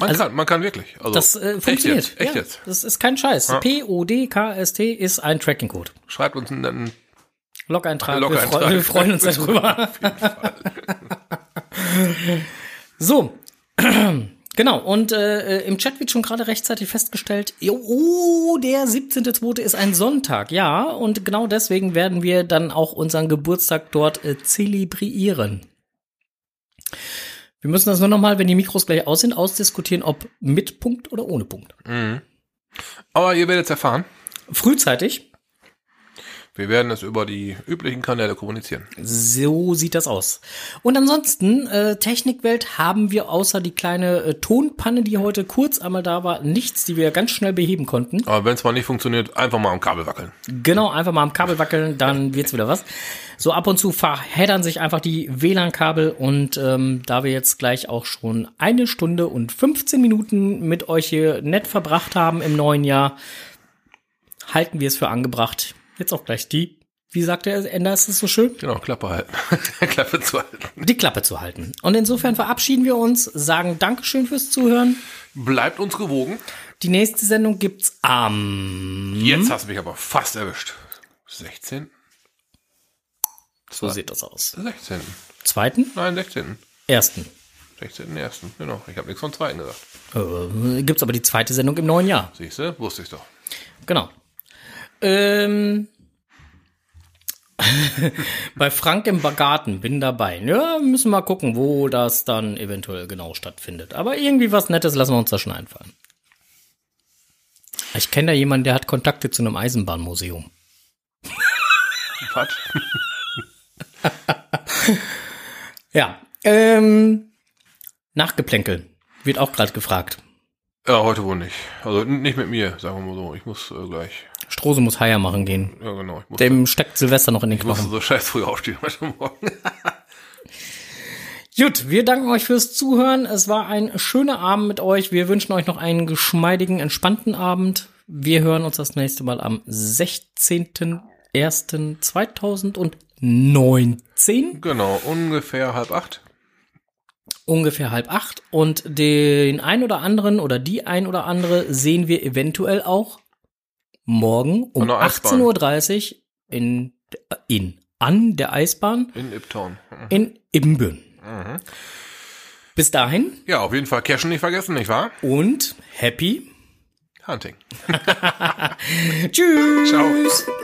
Man Also- kann, man kann wirklich. Also, Das äh, funktioniert. Echt jetzt? Echt ja, jetzt? Das ist kein Scheiß. Ja. P-O-D-K-S-T ist ein Tracking-Code. Schreibt uns einen, einen Log-Eintrag. Log-Eintrag. Wir, freu wir freuen uns darüber. so. Genau, und äh, im Chat wird schon gerade rechtzeitig festgestellt, oh, der 17.2. ist ein Sonntag, ja, und genau deswegen werden wir dann auch unseren Geburtstag dort äh, zelebrieren. Wir müssen das nur nochmal, wenn die Mikros gleich aus sind, ausdiskutieren, ob mit Punkt oder ohne Punkt. Aber ihr werdet es erfahren. Frühzeitig, Wir werden es über die üblichen Kanäle kommunizieren. So sieht das aus. Und ansonsten, äh, Technikwelt haben wir außer die kleine äh, Tonpanne, die heute kurz einmal da war, nichts, die wir ganz schnell beheben konnten. Aber wenn es mal nicht funktioniert, einfach mal am Kabel wackeln. Genau, einfach mal am Kabel wackeln, dann wird's wieder was. So ab und zu verheddern sich einfach die WLAN-Kabel und ähm, da wir jetzt gleich auch schon eine Stunde und 15 Minuten mit euch hier nett verbracht haben im neuen Jahr, halten wir es für angebracht. Jetzt auch gleich die, wie sagt der Ender, ist es so schön? Genau, Klappe halten. Klappe zu halten. die Klappe zu halten. Und insofern verabschieden wir uns, sagen Dankeschön fürs Zuhören. Bleibt uns gewogen. Die nächste Sendung gibt's am Jetzt hast du mich aber fast erwischt. 16? so sieht das aus. 16. Zweiten, Nein, 16. ersten. 16. ersten. Genau. Ich habe nichts vom zweiten gesagt. Äh, gibt's aber die zweite Sendung im neuen Jahr. Siehst du? Wusste ich doch. Genau. Ähm, bei Frank im Garten bin dabei. Ja, müssen wir mal gucken, wo das dann eventuell genau stattfindet. Aber irgendwie was Nettes lassen wir uns da schon einfallen. Ich kenne da jemanden, der hat Kontakte zu einem Eisenbahnmuseum. Was? Ja. Ähm, Nachgeplänkel wird auch gerade gefragt. Ja, heute wohl nicht. Also nicht mit mir, sagen wir mal so. Ich muss äh, gleich. Strose muss Haier machen gehen. Ja, genau. Dem steckt Silvester noch in den ich musste Knochen. so scheiß früh aufstehen heute Morgen. Gut, wir danken euch fürs Zuhören. Es war ein schöner Abend mit euch. Wir wünschen euch noch einen geschmeidigen, entspannten Abend. Wir hören uns das nächste Mal am 16.01.2019. genau, ungefähr halb acht. ungefähr halb acht und den ein oder anderen oder die ein oder andere sehen wir eventuell auch morgen um An der Eisbahn. 18.30 Uhr in, in, an der Eisbahn In Iptown. in Ibbenbüren. Mhm. Bis dahin Ja, auf jeden Fall Cashen nicht vergessen, nicht wahr? und happy Hunting. Tschüss. Ciao.